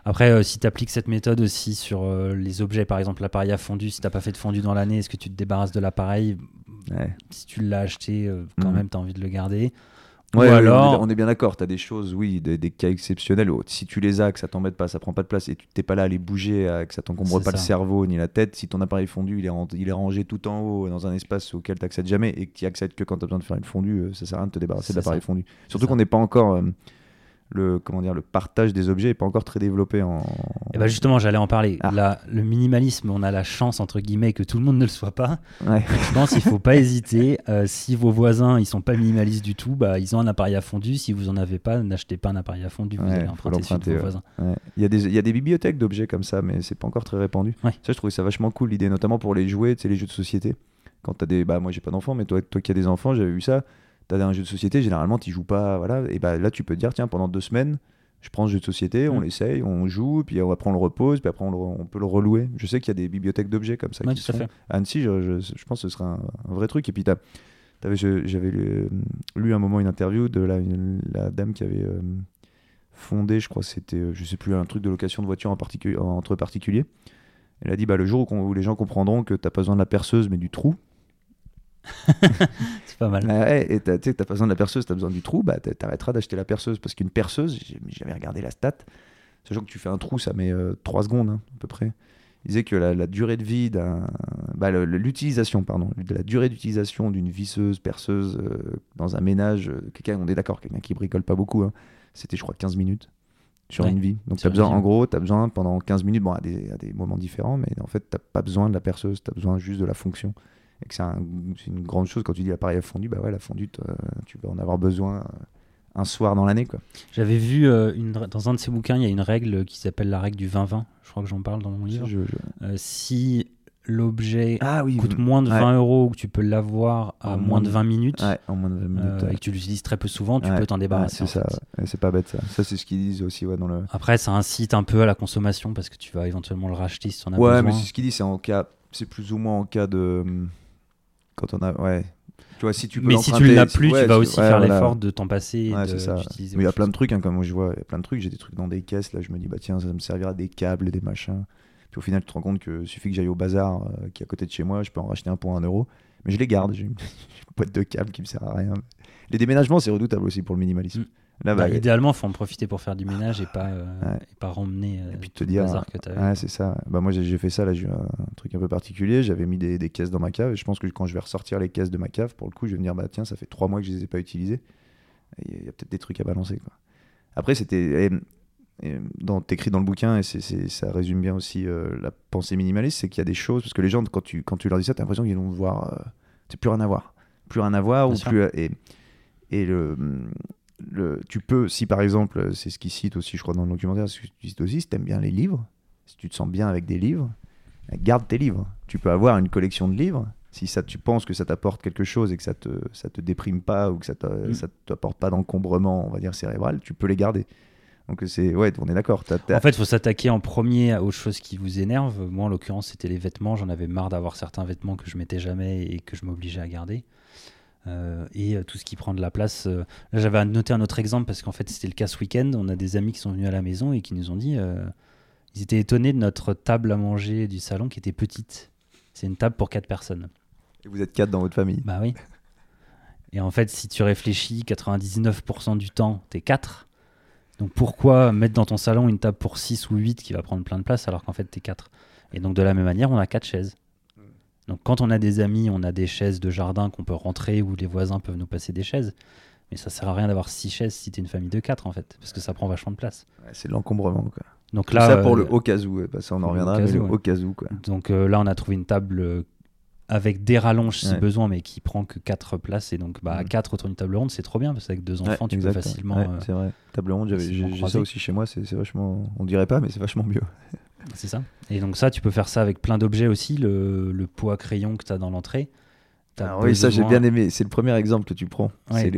Après, euh, si tu appliques cette méthode aussi sur euh, les objets, par exemple l'appareil à fondu, si tu pas fait de fondu dans l'année, est-ce que tu te débarrasses de l'appareil? Si tu l'as acheté, euh, quand mhm. même, tu as envie de le garder. Ouais, Ou alors... on est bien d'accord, tu as des choses, oui, des, cas exceptionnels. Si tu les as, que ça t'embête pas, ça prend pas de place et tu t'es pas là à les bouger, que ça t'encombre pas le cerveau ni la tête, si ton appareil fondu il est, il est rangé tout en haut dans un espace auquel tu accèdes jamais et que tu accèdes que quand tu as besoin de faire une fondue, ça sert à rien de te débarrasser de l'appareil fondu. Surtout qu'on n'est pas encore le comment dire le partage des objets est pas encore très développé en. Et eh ben justement, j'allais en parler. Ah. le minimalisme, on a la chance entre guillemets que tout le monde ne le soit pas. Je pense qu'il faut pas hésiter. Euh, si vos voisins ils sont pas minimalistes du tout, bah ils ont un appareil à fondu. Si vous en avez pas, n'achetez pas un appareil à fondu. Vous allez emprunter sur vos voisins. Il y a des il y a des bibliothèques d'objets comme ça, mais c'est pas encore très répandu. Ça, je trouvais ça vachement cool l'idée, notamment pour les jouets, les jeux de société. Quand as des bah moi j'ai pas d'enfants, mais toi toi qui as des enfants, j'avais vu ça tu as un jeu de société, généralement, tu joues pas. Voilà, et bah, là, tu peux te dire, tiens, pendant deux semaines, je prends ce jeu de société, on mm. l'essaye, on joue, puis après on le repose, puis après on, peut le relouer. Je sais qu'il y a des bibliothèques d'objets comme ça. qui sont... À Annecy, je, je, pense que ce sera un, vrai truc. Et puis j'avais lu, lu, un moment une interview de la, la dame qui avait euh, fondé, je crois, c'était, je sais plus, un truc de location de voiture en entre particuliers. Elle a dit bah, le jour où, les gens comprendront que tu n'as pas besoin de la perceuse mais du trou. c'est pas mal. Bah et tu n'as pas besoin de la perceuse, tu as besoin du trou, bah, tu arrêteras d'acheter la perceuse. Parce qu'une perceuse, j'avais regardé la stat, sachant que tu fais un trou, ça met 3 euh, secondes hein, à peu près. Il disait que la, durée de vie d'un. Bah, l'utilisation, pardon, de la durée d'utilisation d'une visseuse, perceuse euh, dans un ménage, euh, quelqu'un, on est d'accord, quelqu'un qui bricole pas beaucoup, hein, c'était je crois 15 minutes sur une vie. Donc, as besoin, en gros, tu as besoin pendant 15 minutes, bon, à des, à des moments différents, mais en fait, tu pas besoin de la perceuse, tu as besoin juste de la fonction. Et que c'est une grande chose quand tu dis l'appareil a fondu, bah ouais, la fondue, tu peux en avoir besoin euh, un soir dans l'année. quoi. J'avais vu euh, une, dans un de ces bouquins, il y a une règle qui s'appelle la règle du 20-20. Je crois que j'en parle dans mon livre. Euh, si l'objet ah coûte moins de 20 euros ou que tu peux l'avoir à moins, de 20 minutes, en moins de 20 minutes et que tu l'utilises très peu souvent, tu peux t'en débarrasser. c'est ça, c'est pas bête ça. Ça, c'est ce qu'ils disent aussi dans le. Après, ça incite un peu à la consommation parce que tu vas éventuellement le racheter si tu en as besoin. Ouais, mais c'est ce qu'ils disent, c'est en cas, c'est plus ou moins en cas de. Quand on a. Ouais. Tu vois, si tu peux mais si tu ne l'as plus, tu vas aussi faire l'effort de t'en passer. Ouais, c'est ça. Mais il y a plein de trucs, hein, comme je vois, il y a plein de trucs. J'ai des trucs dans des caisses, là, je me dis, bah tiens, ça me servira des câbles, des machins. Puis au final, tu te rends compte que suffit que j'aille au bazar euh, qui est à côté de chez moi, je peux en racheter un pour un euro. Mais je les garde. J'ai une boîte de câbles qui me sert à rien. Les déménagements, c'est redoutable aussi pour le minimalisme. Mm. Là, bah, idéalement, il faut en profiter pour faire du ménage et pas, euh, et pas ramener euh, et puis te dire, bazar que tu as. Ouais, c'est ça. Bah, moi, j'ai fait ça. Là, j'ai eu un, truc un peu particulier. J'avais mis des, des, caisses dans ma cave. Et je pense que quand je vais ressortir les caisses de ma cave, pour le coup, je vais me dire, bah, tiens, ça fait trois mois que je les ai pas utilisées. Il y a, peut-être des trucs à balancer. Quoi. Après, c'était t'écris dans le bouquin, et ça résume bien aussi euh, la pensée minimaliste, c'est qu'il y a des choses, parce que les gens, quand tu, quand tu leur dis ça, t'as l'impression qu'ils vont voir, euh, plus rien à voir. Plus rien à voir, ou plus. Et, et le, le, tu peux, si par exemple, c'est ce qu'il cite aussi, je crois, dans le documentaire, ce tu cites aussi, si t'aimes bien les livres, si tu te sens bien avec des livres, garde tes livres. Tu peux avoir une collection de livres. Si ça, tu penses que ça t'apporte quelque chose et que ça te, ça te déprime pas ou que ça, mm. ça t'apporte pas d'encombrement, on va dire, cérébral, tu peux les garder. Donc c'est ouais, on est d'accord. En fait, il faut s'attaquer en premier aux choses qui vous énervent. Moi, en l'occurrence, c'était les vêtements. J'en avais marre d'avoir certains vêtements que je mettais jamais et que je m'obligeais à garder. Euh, et euh, tout ce qui prend de la place. Euh, là, j'avais noté un autre exemple parce qu'en fait, c'était le cas ce week-end. On a des amis qui sont venus à la maison et qui nous ont dit ils étaient étonnés de notre table à manger du salon qui était petite. C'est une table pour quatre personnes. Et vous êtes quatre dans votre famille Bah oui. Et en fait, si tu réfléchis, 99% du temps, t'es quatre. Donc pourquoi mettre dans ton salon une table pour 6 ou 8 qui va prendre plein de place alors qu'en fait t'es 4 Et donc de la même manière, on a 4 chaises. Donc quand on a des amis, on a des chaises de jardin qu'on peut rentrer ou les voisins peuvent nous passer des chaises. Mais ça sert à rien d'avoir 6 chaises si t'es une famille de 4 en fait, parce que ça prend vachement de place. c'est l'encombrement quoi. Donc là, ça pour le euh, au cas où, ça on en reviendra, mais le au cas où quoi. Donc euh, là on a trouvé une table avec des rallonges si besoin, mais qui prend que 4 places. Et donc, bah, 4 mm. autour d'une table ronde, c'est trop bien parce qu'avec deux enfants, tu peux facilement. Euh, c'est vrai. Table ronde, j'ai ça aussi chez moi, c'est vachement. On dirait pas, mais c'est vachement mieux. C'est ça. Et donc, ça, tu peux faire ça avec plein d'objets aussi. Le, le pot à crayon que tu as dans l'entrée, oui, ça j'ai bien aimé. C'est le premier exemple que tu prends.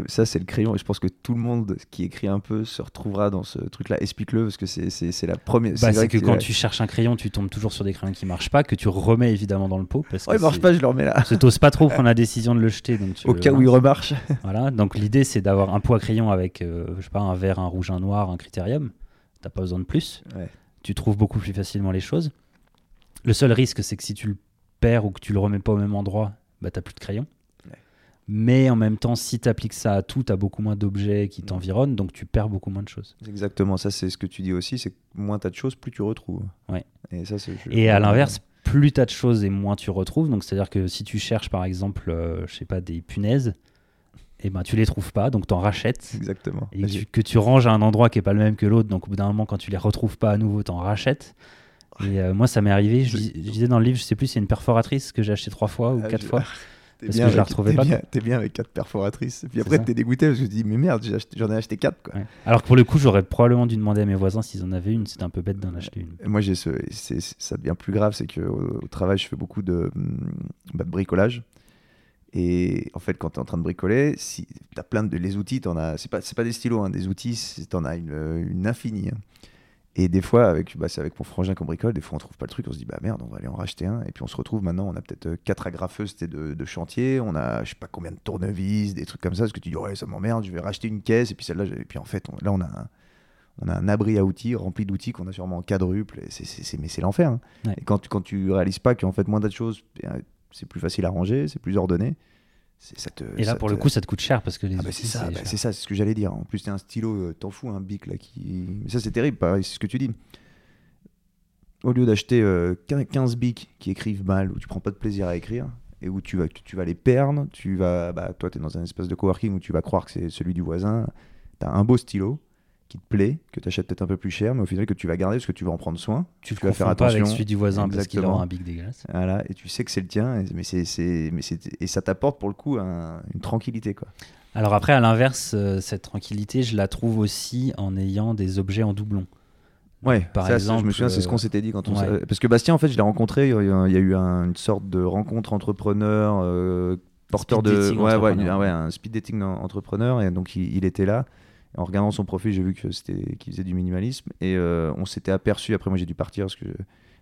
ça, c'est le crayon. Et je pense que tout le monde qui écrit un peu se retrouvera dans ce truc-là. Explique-le parce que c'est la première. Bah, c'est que, quand tu cherches un crayon, tu tombes toujours sur des crayons qui marchent pas, que tu remets évidemment dans le pot. Parce que il marche pas, je le remets là. Tu n'oses pas trop prendre la décision de le jeter. Donc Au cas où il remarche. voilà. Donc l'idée, c'est d'avoir un pot à crayon avec, euh, je sais pas, un vert, un rouge, un noir, un critérium. T'as pas besoin de plus. Tu trouves beaucoup plus facilement les choses. Le seul risque, c'est que si tu le perds ou que tu le remets pas au même endroit, bah, t'as plus de crayon. Mais en même temps, si tu appliques ça à tout, tu as beaucoup moins d'objets qui mm. t'environnent, donc tu perds beaucoup moins de choses. Exactement, ça c'est ce que tu dis aussi, c'est que moins tu as de choses, plus tu retrouves. Ouais. Et, ça, et à l'inverse, plus tu as de choses et moins tu retrouves. Donc c'est-à-dire que si tu cherches par exemple, euh, je sais pas, des punaises, et eh ben tu les trouves pas, donc tu en rachètes. Exactement. Et que tu ranges à un endroit qui est pas le même que l'autre, donc au bout d'un moment, quand tu les retrouves pas à nouveau, tu en rachètes. Et euh, moi, ça m'est arrivé, je, disais dans le livre, je sais plus, c'est une perforatrice que j'ai acheté trois fois ou ah, quatre fois. T'es bien, que je la retrouvais pas. T'es bien avec quatre perforatrices. Et puis après, t'es dégoûté parce que tu te dis, mais merde, j'en ai acheté quatre. Quoi. Alors que pour le coup, j'aurais probablement dû demander à mes voisins s'ils en avaient une. C'était un peu bête d'en acheter une. Moi, j'ai ce, ça devient plus grave, c'est qu'au au travail, je fais beaucoup de, bah, de bricolage. Et en fait, quand tu es en train de bricoler, si tu as plein de les outils, t'en as, c'est pas, pas des stylos, hein, des outils, tu en as une, une infinie. Hein. Et des fois, avec, bah, c'est avec mon frangin qu'on bricole, des fois on trouve pas le truc, on se dit bah merde, on va aller en racheter un. Et puis on se retrouve maintenant, on a peut-être euh, quatre agrafeuses de, de chantier, on a je sais pas combien de tournevis, des trucs comme ça, parce que tu dis ouais, ça m'emmerde, je vais racheter une caisse, et puis celle-là, et puis en fait, là on a, on a un abri à outils rempli d'outils qu'on a sûrement en quadruple. c'est, mais c'est l'enfer. Hein. Et quand, quand tu réalises pas qu'en fait, moins de choses, eh, c'est plus facile à ranger, c'est plus ordonné. Ça te, et là, pour le coup, ça te coûte cher parce que les ah bah c'est ça, bah c'est ça, c'est ce que j'allais dire. En plus, t'es un stylo, euh, t'en fous un bic là qui. Mais ça, c'est terrible, pareil, c'est ce que tu dis. Au lieu d'acheter 15 euh, bics qui écrivent mal, où tu prends pas de plaisir à écrire, et où tu vas, tu vas les perdre, tu vas, bah, toi, tu es dans un espace de coworking où tu vas croire que c'est celui du voisin, tu as un beau stylo, qui te plaît, que tu achètes peut-être un peu plus cher, mais au final que tu vas garder parce que tu vas en prendre soin. Tu, vas faire attention. pas avec celui du voisin parce qu'il aura un bic dégueulasse. Voilà, et tu sais que c'est le tien, et, mais c'est, mais et ça t'apporte pour le coup une tranquillité. quoi. Alors après, à l'inverse, euh, cette tranquillité, je la trouve aussi en ayant des objets en doublon. Ouais, par exemple, je me souviens, c'est ce qu'on s'était dit quand on parce que Bastien, en fait, je l'ai rencontré. Il y a eu une sorte de rencontre entrepreneur, euh, porteur de, ouais, ouais, ouais, un speed dating entrepreneur, et donc il était là en regardant son profil, j'ai vu que c'était qu'il faisait du minimalisme et euh, on s'était aperçu. Après, moi, j'ai dû partir parce que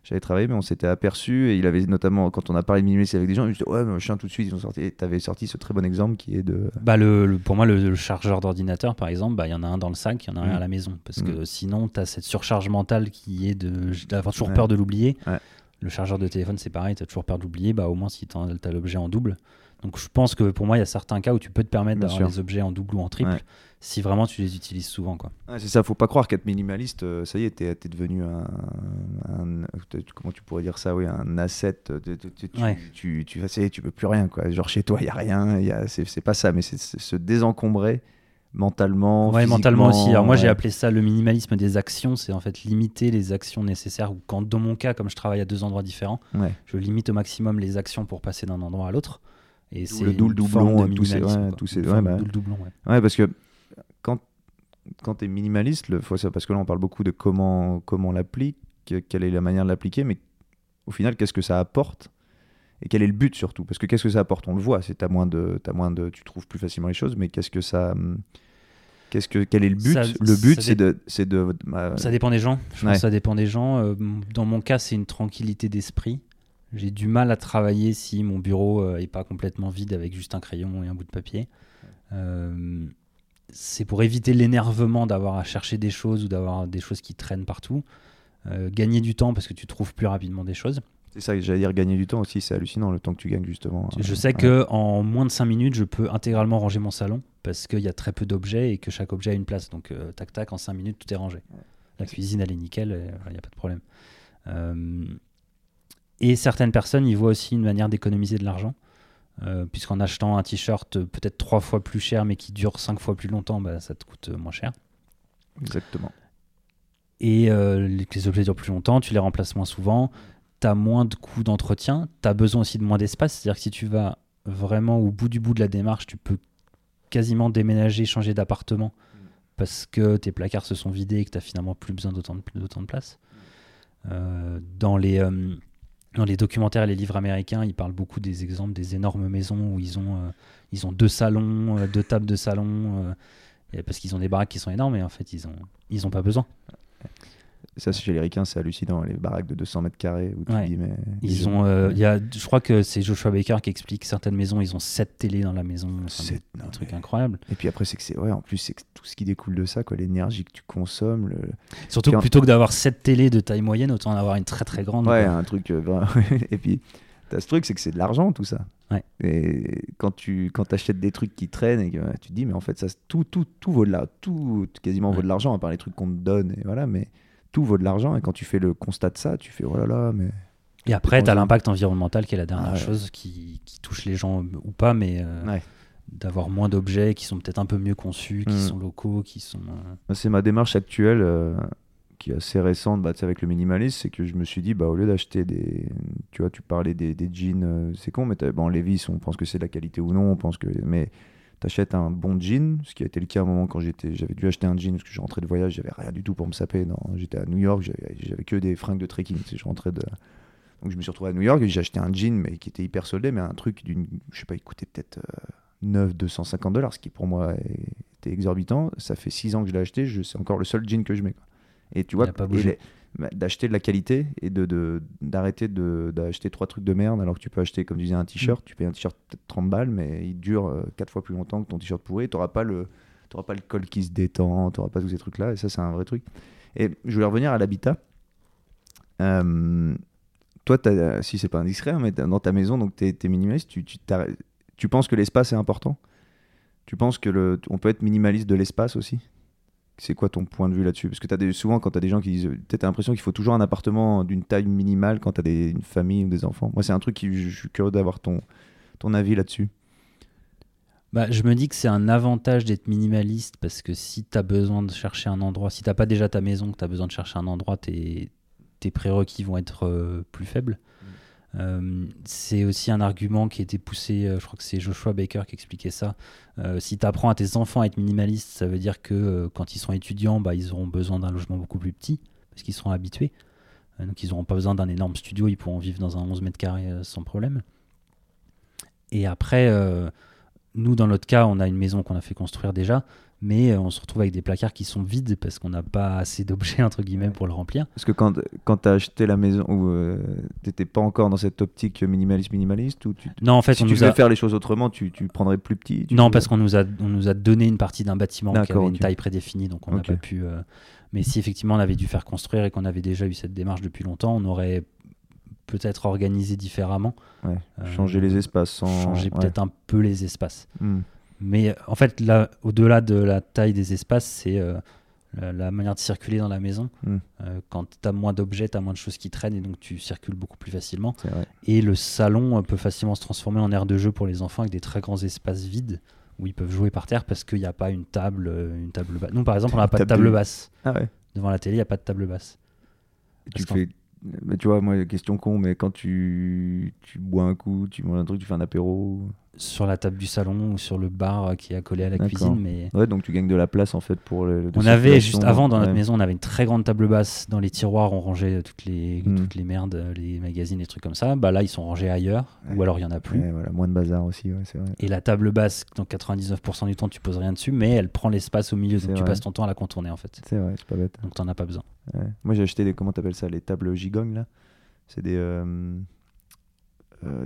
j'avais travaillé, mais on s'était aperçu et il avait notamment quand on a parlé de minimalisme avec des gens, il dit ouais, machin tout de suite ils ont sorti. T'avais sorti ce très bon exemple qui est de. Bah le, pour moi le, chargeur d'ordinateur par exemple, bah il y en a un dans le sac, il y en a un mm. à la maison parce que mm. sinon tu as cette surcharge mentale qui est de d'avoir toujours peur de l'oublier. Le chargeur de téléphone c'est pareil, tu as toujours peur d'oublier. Bah au moins si tu as l'objet en double. Donc je pense que pour moi il y a certains cas où tu peux te permettre d'avoir les objets en double ou en triple si vraiment tu les utilises souvent. Quoi. c'est ça, faut pas croire qu'être minimaliste, euh, ça y est, tu es, devenu un, Comment tu pourrais dire ça Oui, un asset. Tu, tu, tu, tu, tu peux plus rien. Quoi. Genre chez toi, il n'y a rien. Y a, c'est, pas ça, mais c'est se désencombrer mentalement. Ouais, mentalement aussi. Alors moi, j'ai appelé ça le minimalisme des actions. C'est en fait limiter les actions nécessaires. Ou quand, dans mon cas, comme je travaille à deux endroits différents, je limite au maximum les actions pour passer d'un endroit à l'autre. Et c'est le double-doublon, tous ces. Tous ces ouais, bah, ouais, parce que quand, quand tu es minimaliste, le, faut, parce que là on parle beaucoup de comment, comment l'applique, quelle est la manière de l'appliquer, mais au final, qu'est-ce que ça apporte et quel est le but surtout? Parce que qu'est-ce que ça apporte? On le voit, c'est moins de, as moins de, tu trouves plus facilement les choses, mais qu'est-ce que ça, qu'est-ce que, quel est le but? Le but, c'est de, c'est de. Bah, ça dépend des gens. Je pense que ça dépend des gens. Euh, dans mon cas, c'est une tranquillité d'esprit. J'ai du mal à travailler si mon bureau n'est euh, pas complètement vide avec juste un crayon et un bout de papier. Euh, c'est pour éviter l'énervement d'avoir à chercher des choses ou d'avoir des choses qui traînent partout. Euh, gagner du temps parce que tu trouves plus rapidement des choses. C'est ça que j'allais dire, gagner du temps aussi, c'est hallucinant le temps que tu gagnes justement. Je sais que en moins de 5 minutes, je peux intégralement ranger mon salon parce qu'il y a très peu d'objets et que chaque objet a une place. Donc euh, tac tac, en 5 minutes, tout est rangé. La cuisine, elle est nickel, il n'y a pas de problème. Euh, et certaines personnes, ils voient aussi une manière d'économiser de l'argent. Euh, puisqu'en achetant un t-shirt peut-être trois fois plus cher mais qui dure cinq fois plus longtemps, bah, ça te coûte moins cher. Exactement. Et euh, les objets durent plus longtemps, tu les remplaces moins souvent, tu as moins de coûts d'entretien, tu as besoin aussi de moins d'espace, c'est-à-dire que si tu vas vraiment au bout du bout de la démarche, tu peux quasiment déménager, changer d'appartement parce que tes placards se sont vidés et que tu n'as finalement plus besoin d'autant de, de, place. Euh, dans les dans les documentaires et les livres américains, ils parlent beaucoup des exemples des énormes maisons où ils ont, euh, ils ont deux salons, euh, deux tables de salon, euh, parce qu'ils ont des baraques qui sont énormes et en fait, ils n'ont ils ont pas besoin. Ça, chez les ricains, c'est hallucinant, les baraques de 200 mètres carrés. Où tu dis, mais ils, ont, euh, y a, je crois que c'est Joshua Baker qui explique certaines maisons, ils ont 7 télés dans la maison. C'est un truc incroyable. Et puis après, c'est que c'est, ouais, en plus, c'est tout ce qui découle de ça, quoi, l'énergie que tu consommes. Le... Surtout que plutôt que d'avoir 7 télés de taille moyenne, autant en avoir une très très grande. Ouais, un truc. Euh, et puis, as ce truc, c'est que c'est de l'argent, tout ça. Ouais. Et quand tu quand achètes des trucs qui traînent, et que, tu te dis, mais en fait, ça, tout, tout, tout vaut de l'argent. Tout quasiment vaut de l'argent, à part les trucs qu'on te donne. Et voilà, mais tout vaut de l'argent. Et quand tu fais le constat de ça, tu fais oh là là, mais. Et après, tu as l'impact environnemental qui est la dernière chose qui, qui, touche les gens ou pas, mais euh, d'avoir moins d'objets qui sont peut-être un peu mieux conçus, qui mm. sont locaux, qui sont. Euh, c'est ma démarche actuelle euh, qui est assez récente bah, avec le minimalisme, c'est que je me suis dit, bah, au lieu d'acheter des. Tu vois, tu parlais des, des jeans, c'est con, mais bon, Levis, on pense que c'est de la qualité ou non, on pense que. Mais t'achètes un bon jean, ce qui a été le cas à un moment quand j'étais, j'avais dû acheter un jean parce que je rentrais de voyage, j'avais rien du tout pour me saper. J'étais à New York, j'avais, que des fringues de trekking. Je rentrais de... Donc je me suis retrouvé à New York et j'ai acheté un jean mais qui était hyper soldé, mais un truc d'une, je sais pas, il coûtait peut-être 9, euh, 250 dollars, ce qui pour moi était exorbitant. Ça fait 6 ans que je l'ai acheté, c'est encore le seul jean que je mets. Et tu vois, d'acheter de la qualité et de d'arrêter de, d'acheter trois trucs de merde alors que tu peux acheter comme tu disais un t-shirt mm. tu payes un t-shirt peut-être 30 balles mais il dure euh, quatre fois plus longtemps que ton t-shirt pourri tu n'auras pas le n'auras pas le col qui se détend, tu n'auras pas tous ces trucs-là. Et ça, c'est un vrai truc. Et je voulais revenir à l'habitat. Euh, toi, si c'est pas indiscret, mais dans ta maison, donc tu es, minimaliste, tu, tu, tu penses que l'espace est important? Tu penses que le, on peut être minimaliste de l'espace aussi? C'est quoi ton point de vue là-dessus? Parce que as des, souvent, quand tu as des gens qui disent. Tu as l'impression qu'il faut toujours un appartement d'une taille minimale quand tu as des, une famille ou des enfants. Moi, c'est un truc qui. Je suis curieux d'avoir ton, ton avis là-dessus. Bah, je me dis que c'est un avantage d'être minimaliste parce que si tu as besoin de chercher un endroit, si tu pas déjà ta maison, que tu as besoin de chercher un endroit, tes, tes prérequis vont être euh, plus faibles. Euh, c'est aussi un argument qui a été poussé, euh, je crois que c'est Joshua Baker qui expliquait ça. Euh, si tu apprends à tes enfants à être minimalistes, ça veut dire que quand ils sont étudiants, bah, ils auront besoin d'un logement beaucoup plus petit, parce qu'ils seront habitués. donc ils n'auront pas besoin d'un énorme studio, ils pourront vivre dans un 11 mètres carrés sans problème. Et après, nous, dans notre cas, on a une maison qu'on a fait construire déjà mais euh, on se retrouve avec des placards qui sont vides parce qu'on n'a pas assez d'objets entre guillemets pour le remplir. Parce que quand, quand tu as acheté la maison, euh, tu n'étais pas encore dans cette optique minimaliste minimaliste ou tu, Non, en fait, si on tu nous faire les choses autrement, tu, tu prendrais plus petit. Non, parce qu'on nous a on nous a donné une partie d'un bâtiment qui avait une taille prédéfinie, donc on n'a pas pu. Euh, mais si effectivement on avait dû faire construire et qu'on avait déjà eu cette démarche depuis longtemps, on aurait peut-être organisé différemment. Ouais. changer les espaces. Sans... Changer peut-être un peu les espaces. Hmm. Mais en fait, là, au-delà de la taille des espaces, c'est euh, la, manière de circuler dans la maison. Hmm. Euh, quand tu as moins d'objets, tu as moins de choses qui traînent et donc tu circules beaucoup plus facilement. Et le salon euh, peut facilement se transformer en aire de jeu pour les enfants avec des très grands espaces vides où ils peuvent jouer par terre parce qu'il n'y a pas une table, une table basse. Nous, par exemple, on n'a pas de table basse. Ah ouais. Devant la télé, il n'y a pas de table basse. tu fais mais tu vois, moi, question con, mais quand tu, tu bois un coup, tu manges un truc, tu fais un apéro sur la table du salon ou sur le bar qui est accolé à la cuisine. Mais... Ouais, donc tu gagnes de la place en fait pour le. On avait juste avant dans notre maison, on avait une très grande table basse. Dans les tiroirs, on rangeait toutes les, hmm. toutes les merdes, les magazines, les trucs comme ça. Bah là, ils sont rangés ailleurs, ou alors il y en a plus. voilà, moins de bazar aussi, vrai. Et la table basse, dans 99% du temps, tu poses rien dessus, mais elle prend l'espace au milieu, donc tu passes ton temps à la contourner en fait. C'est vrai, c'est pas bête. Donc t'en as pas besoin. Moi j'ai acheté des, comment t'appelles ça, les tables gigong là? C'est des, euh, euh,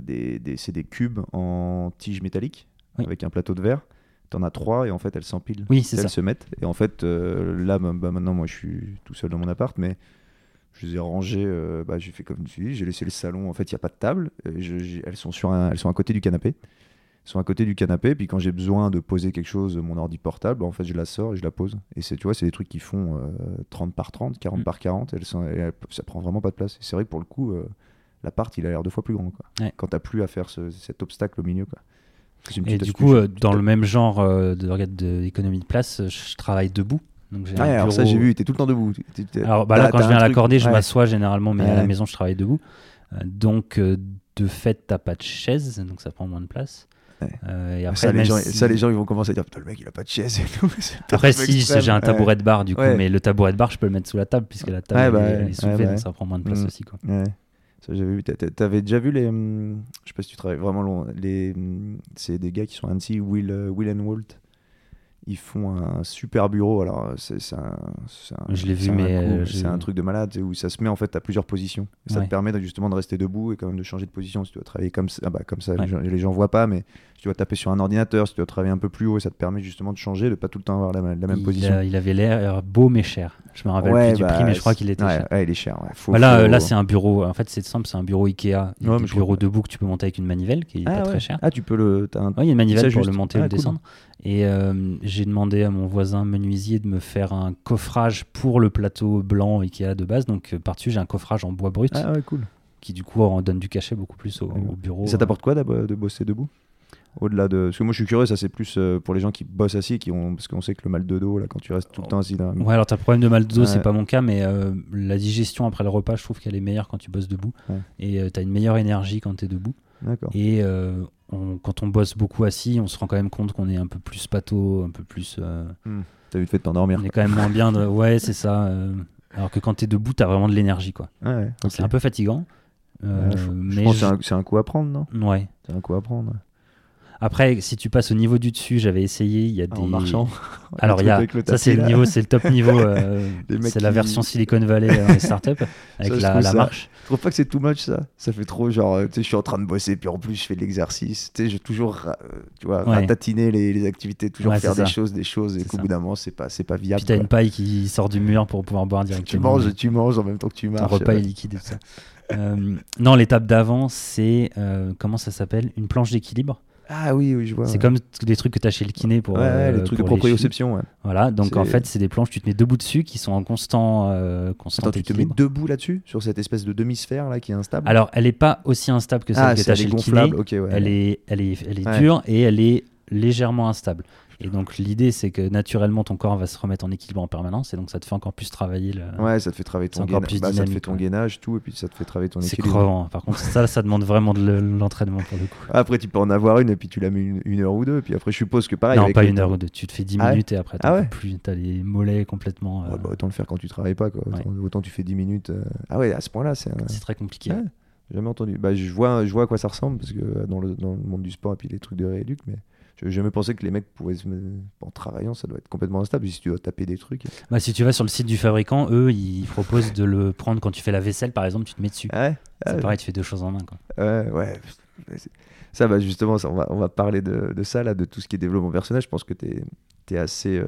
des, des c'est des cubes en tige métallique avec un plateau de verre. T'en as trois et en fait elles s'empilent. Oui, c'est Elles se mettent. Et en fait, euh, là, bah, bah, maintenant, moi je suis tout seul dans mon appart, mais je les ai rangées. Euh, bah, j'ai fait comme tu dis, j'ai laissé le salon. En fait, il n'y a pas de table. elles, sont sur elles sont à côté du canapé. Elles sont à côté du canapé. Puis quand j'ai besoin de poser quelque chose, mon ordi portable, en fait, je la sors et je la pose. Et c'est, tu vois, c'est des trucs qui font 30 par 30, 40 mm. par 40. Elles sont, ça prend vraiment pas de place. Et c'est vrai que pour le coup, l'appart, il a l'air deux fois plus grand. Quoi. Quand t'as plus à faire cet obstacle au milieu. Quoi. Et du coup, euh, dans le même genre euh, de d'économie de, place, euh, je travaille debout. Donc ah, alors ça j'ai vu, tu es tout le temps debout. alors bah là, quand je viens à l'accorder, je m'assois généralement, mais à la maison, je travaille debout. donc de fait, t'as pas de chaise, donc ça prend moins de place. et après, ça, les gens, ça, les gens, ils vont commencer à dire Putain, le mec, il a pas de chaise. après, si j'ai un tabouret de bar, du coup, mais le tabouret de bar, je peux le mettre sous la table, puisque la table bah est soulevée, donc ça prend moins de place mm. aussi. Quoi. J'avais T'avais déjà vu les. Hum, je sais pas si tu travailles vraiment long. Les, hum, c'est des gars qui sont Annecy, Will, euh, Will and Walt? Ils font un super bureau. Alors, c'est un, Je l'ai vu, mais. Euh, c'est un truc de malade où ça se met en fait à plusieurs positions. ça te permet justement de rester debout et quand même de changer de position. Si tu dois travailler comme ça, ah bah, comme ça les, gens, les, gens, voient pas, mais si tu dois taper sur un ordinateur, si tu dois travailler un peu plus haut, ça te permet justement de changer, de pas tout le temps avoir la, même position. il avait l'air beau mais cher. Je me rappelle plus du bah, prix, mais je crois qu'il était cher. il est cher. Là, là c'est un bureau. En fait, c'est simple, c'est un bureau Ikea. un bureau debout que tu peux monter avec une manivelle qui est ah pas très cher. Ah, tu peux le. il y a une manivelle pour le monter et le ah, descendre. Et euh, j'ai demandé à mon voisin menuisier de me faire un coffrage pour le plateau blanc Ikea de base. Donc euh, par-dessus, j'ai un coffrage en bois brut. Ah ouais, cool. Qui du coup en donne du cachet beaucoup plus au, bureau. Et ça t'apporte quoi de bosser debout? Au-delà de. Parce que moi je suis curieux, ça c'est plus euh, pour les gens qui bossent assis, qui ont... parce qu'on sait que le mal de dos, là, quand tu restes tout le temps assis là. Ouais, alors t'as le problème de mal de dos, c'est pas mon cas, mais la digestion après le repas, je trouve qu'elle est meilleure quand tu bosses debout. Et t'as une meilleure énergie quand t'es debout. D'accord. Quand on bosse beaucoup assis, on se rend quand même compte qu'on est un peu plus pato, un peu plus. Euh, hmm. T'as vite fait de t'endormir. On est quand même moins bien. De... Ouais, c'est ça. Euh, alors que quand t'es debout, t'as vraiment de l'énergie, quoi. ouais, C'est un peu fatigant. Euh, mais je pense que c'est un, coup à prendre, non? Ouais. C'est un coup à prendre. Après, si tu passes au niveau du dessus, j'avais essayé. Il y a des. En marchant. Alors, il y a. Ça, c'est le niveau, c'est le top niveau. Euh, c'est la version Silicon Valley les startups avec la, la marche. Je trouve pas que c'est too much ça. Ça fait trop genre, euh, tu sais, je suis en train de bosser, puis en plus je fais de l'exercice. Tu sais, je toujours, euh, tu vois, ratatiner les, les, activités, toujours faire des choses, des choses, et qu'au bout d'un moment, c'est pas, c'est pas viable. Puis t'as une paille qui sort du mur pour pouvoir boire directement. Tu manges, tu manges en même temps que tu marches. Ton repas est liquide et tout ça. non, l'étape d'avant, c'est comment ça s'appelle? Une planche d'équilibre. Ah oui, oui, je vois. C'est comme des trucs que tu as chez le kiné pour. Ouais, euh, les trucs de proprioception. Ouais. Voilà, donc en fait, c'est des planches, tu te mets debout dessus qui sont en constant. Euh, constant Attends, tu te mets debout là-dessus, sur cette espèce de demi-sphère là qui est instable? Alors, elle n'est pas aussi instable que celle ah, que tu as chez le kiné. Okay. Elle, est, elle, est, elle est dure et elle est légèrement instable. Et donc l'idée c'est que naturellement ton corps va se remettre en équilibre en permanence et donc ça te fait encore plus travailler le. Ouais, ça te fait travailler ton gainage, bah, ça te fait ton gainage tout et puis ça te fait travailler ton équilibre. C'est crevant. Par contre ça ça demande vraiment de l'entraînement pour le coup. Après tu peux en avoir une et puis tu la mets une, heure ou deux et puis après je suppose que pareil. Non pas une heure ou deux. Tu te fais 10 ah minutes et après ah ouais plus t'as les mollets complètement. Euh, bah, autant le faire quand tu travailles pas quoi. Autant, tu fais 10 minutes. Euh. Ah ouais à ce point-là c'est. C'est très compliqué. Jamais entendu. Bah, je vois je vois à quoi ça ressemble parce que dans le, dans le monde du sport et puis les trucs de rééduc mais. Je jamais pensé que les mecs pouvaient se... En travaillant, ça doit être complètement instable si tu dois taper des trucs. Bah, si tu vas sur le site du fabricant, eux, ils proposent de le prendre quand tu fais la vaisselle, par exemple, tu te mets dessus. Ouais, c'est pareil, tu fais deux choses en main. Quoi. Ouais, ouais. Ça, bah, justement, ça, on, va, on va parler de, de, ça, là, de tout ce qui est développement personnel. Je pense que tu es, es, assez. Euh,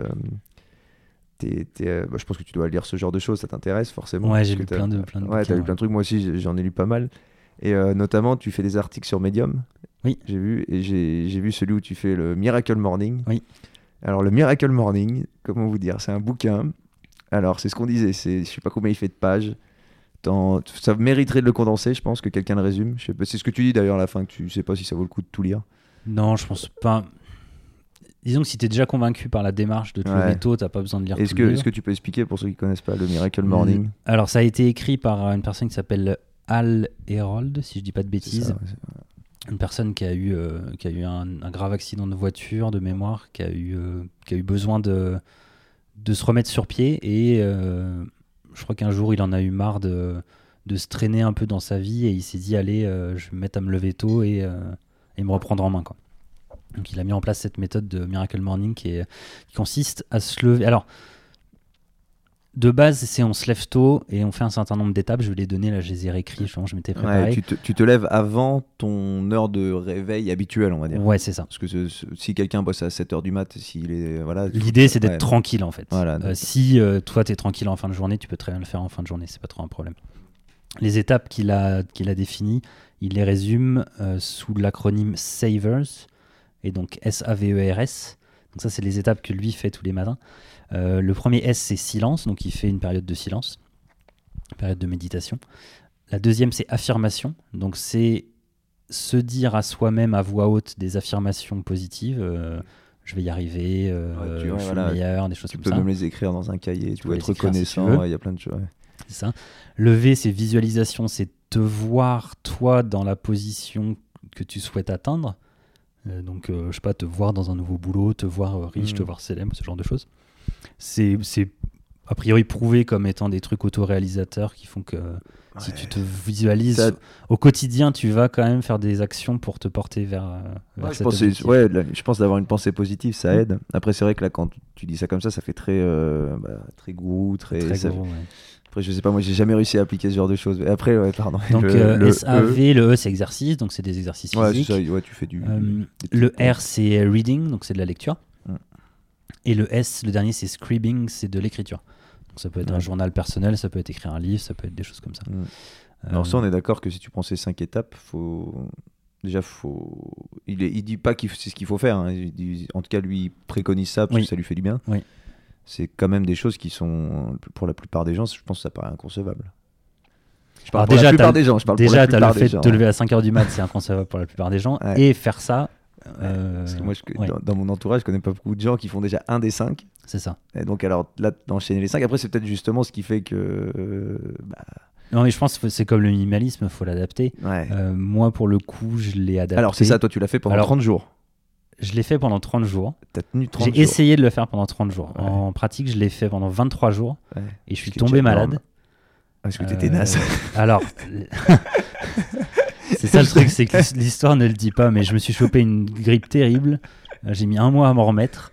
euh, bah, je pense que tu dois lire ce genre de choses, ça t'intéresse forcément. Ouais, j'ai lu plein de, plein de Ouais, t'as lu plein de trucs. Moi aussi, j'en ai lu pas mal. Et euh, notamment, tu fais des articles sur Medium. Oui. J'ai vu, et j'ai vu celui où tu fais le Miracle Morning. Oui. Alors, le Miracle Morning, comment vous dire, c'est un bouquin. Alors, c'est ce qu'on disait, je sais pas combien il fait de pages. Ça mériterait de le condenser, je pense, que quelqu'un le résume. C'est ce que tu dis d'ailleurs à la fin, que tu sais pas si ça vaut le coup de tout lire. Non, je pense pas. Disons que si tu es déjà convaincu par la démarche de lever tôt, tu pas besoin de lire est-ce que, Est-ce que tu peux expliquer pour ceux qui connaissent pas le Miracle Morning? Alors, ça a été écrit par une personne qui s'appelle Al Herold, si je dis pas de bêtises. Une personne qui a eu, euh, qui a eu un, grave accident de voiture de mémoire, qui a eu, euh, qui a eu besoin de, de se remettre sur pied. Et euh, je crois qu'un jour, il en a eu marre de, de se traîner un peu dans sa vie et il s'est dit Allez, je vais me mettre à me lever tôt et, et me reprendre en main. Quoi. Donc il a mis en place cette méthode de Miracle Morning qui, qui consiste à se lever. Alors, de base, c'est on se lève tôt et on fait un certain nombre d'étapes. Je vais les donner, là, je les ai réécrits, je, m'étais préparé. tu, te, lèves avant ton heure de réveil habituelle, on va dire. Ouais, c'est ça. Parce que si quelqu'un bosse à 7 heures du mat, s'il est. Voilà, L'idée, c'est d'être tranquille, en fait. Voilà, euh, si euh, toi, tu es tranquille en fin de journée, tu peux très bien le faire en fin de journée, c'est pas trop un problème. Les étapes qu'il a, qu'il a définies, il les résume euh, sous l'acronyme SAVERS, et donc S-A-V-E-R-S. E donc, ça, c'est les étapes que lui fait tous les matins. Euh, le premier S, c'est silence, donc il fait une période de silence, une période de méditation. La deuxième, c'est affirmation, donc c'est se dire à soi-même à voix haute des affirmations positives. Euh, je vais y arriver, euh, je suis le meilleur, des choses comme ça. Tu peux même les écrire dans un cahier, tu, peux être reconnaissant, il y a plein de choses. C'est ça. Le V, c'est visualisation, c'est te voir toi dans la position que tu souhaites atteindre. donc, je sais pas, te voir dans un nouveau boulot, te voir riche, te hmm. voir célèbre, ce genre de choses c'est a priori prouvé comme étant des trucs autoréalisateurs qui font que si tu te visualises au quotidien, tu vas quand même faire des actions pour te porter vers. vers je, pense ouais, je pense d'avoir une pensée positive, ça mm. aide. Après, c'est vrai que là, quand tu dis ça comme ça, ça fait très, euh, bah, très gourou, très. Après, je sais pas, moi, j'ai jamais réussi à appliquer ce genre de choses. Après, ouais, pardon. Donc, le, euh, SAV, e. le E, c'est exercice, donc c'est des exercices physiques. Ouais, tu fais du. Euh, le R, c'est reading, donc c'est de la lecture. Et le S, le dernier, c'est scribing, c'est de l'écriture. Donc ça peut être un journal personnel, ça peut être écrire un livre, ça peut être des choses comme ça. Alors ça, on est d'accord que si tu prends ces cinq étapes, faut déjà faut il, est... il dit pas que c'est ce qu'il faut faire hein. en tout cas lui il préconise ça parce que ça lui fait du bien oui. c'est quand même des choses qui sont pour la plupart des gens je pense que ça paraît inconcevable je parle pour déjà, la plupart des gens je parle déjà pour le fait de te lever à 5h du mat c'est inconcevable pour la plupart des gens et faire ça euh, parce que moi, dans, mon entourage, je connais pas beaucoup de gens qui font déjà un des cinq. C'est ça. Et donc, alors là, d'enchaîner les cinq, après, c'est peut-être justement ce qui fait que. Euh, bah, non, mais je pense que c'est comme le minimalisme, il faut l'adapter. Euh, moi, pour le coup, je l'ai adapté. Alors, c'est ça, toi, tu l'as fait pendant 30 jours Je l'ai fait pendant 30 jours. T'as tenu 30 jours J'ai essayé de le faire pendant 30 jours. En pratique, je l'ai fait pendant 23 jours. Et je suis tombé malade. Parce que t'étais naze. Alors. c'est ça le truc, c'est que l'histoire ne le dit pas, mais je me suis chopé une grippe terrible. J'ai mis un mois à m'en remettre.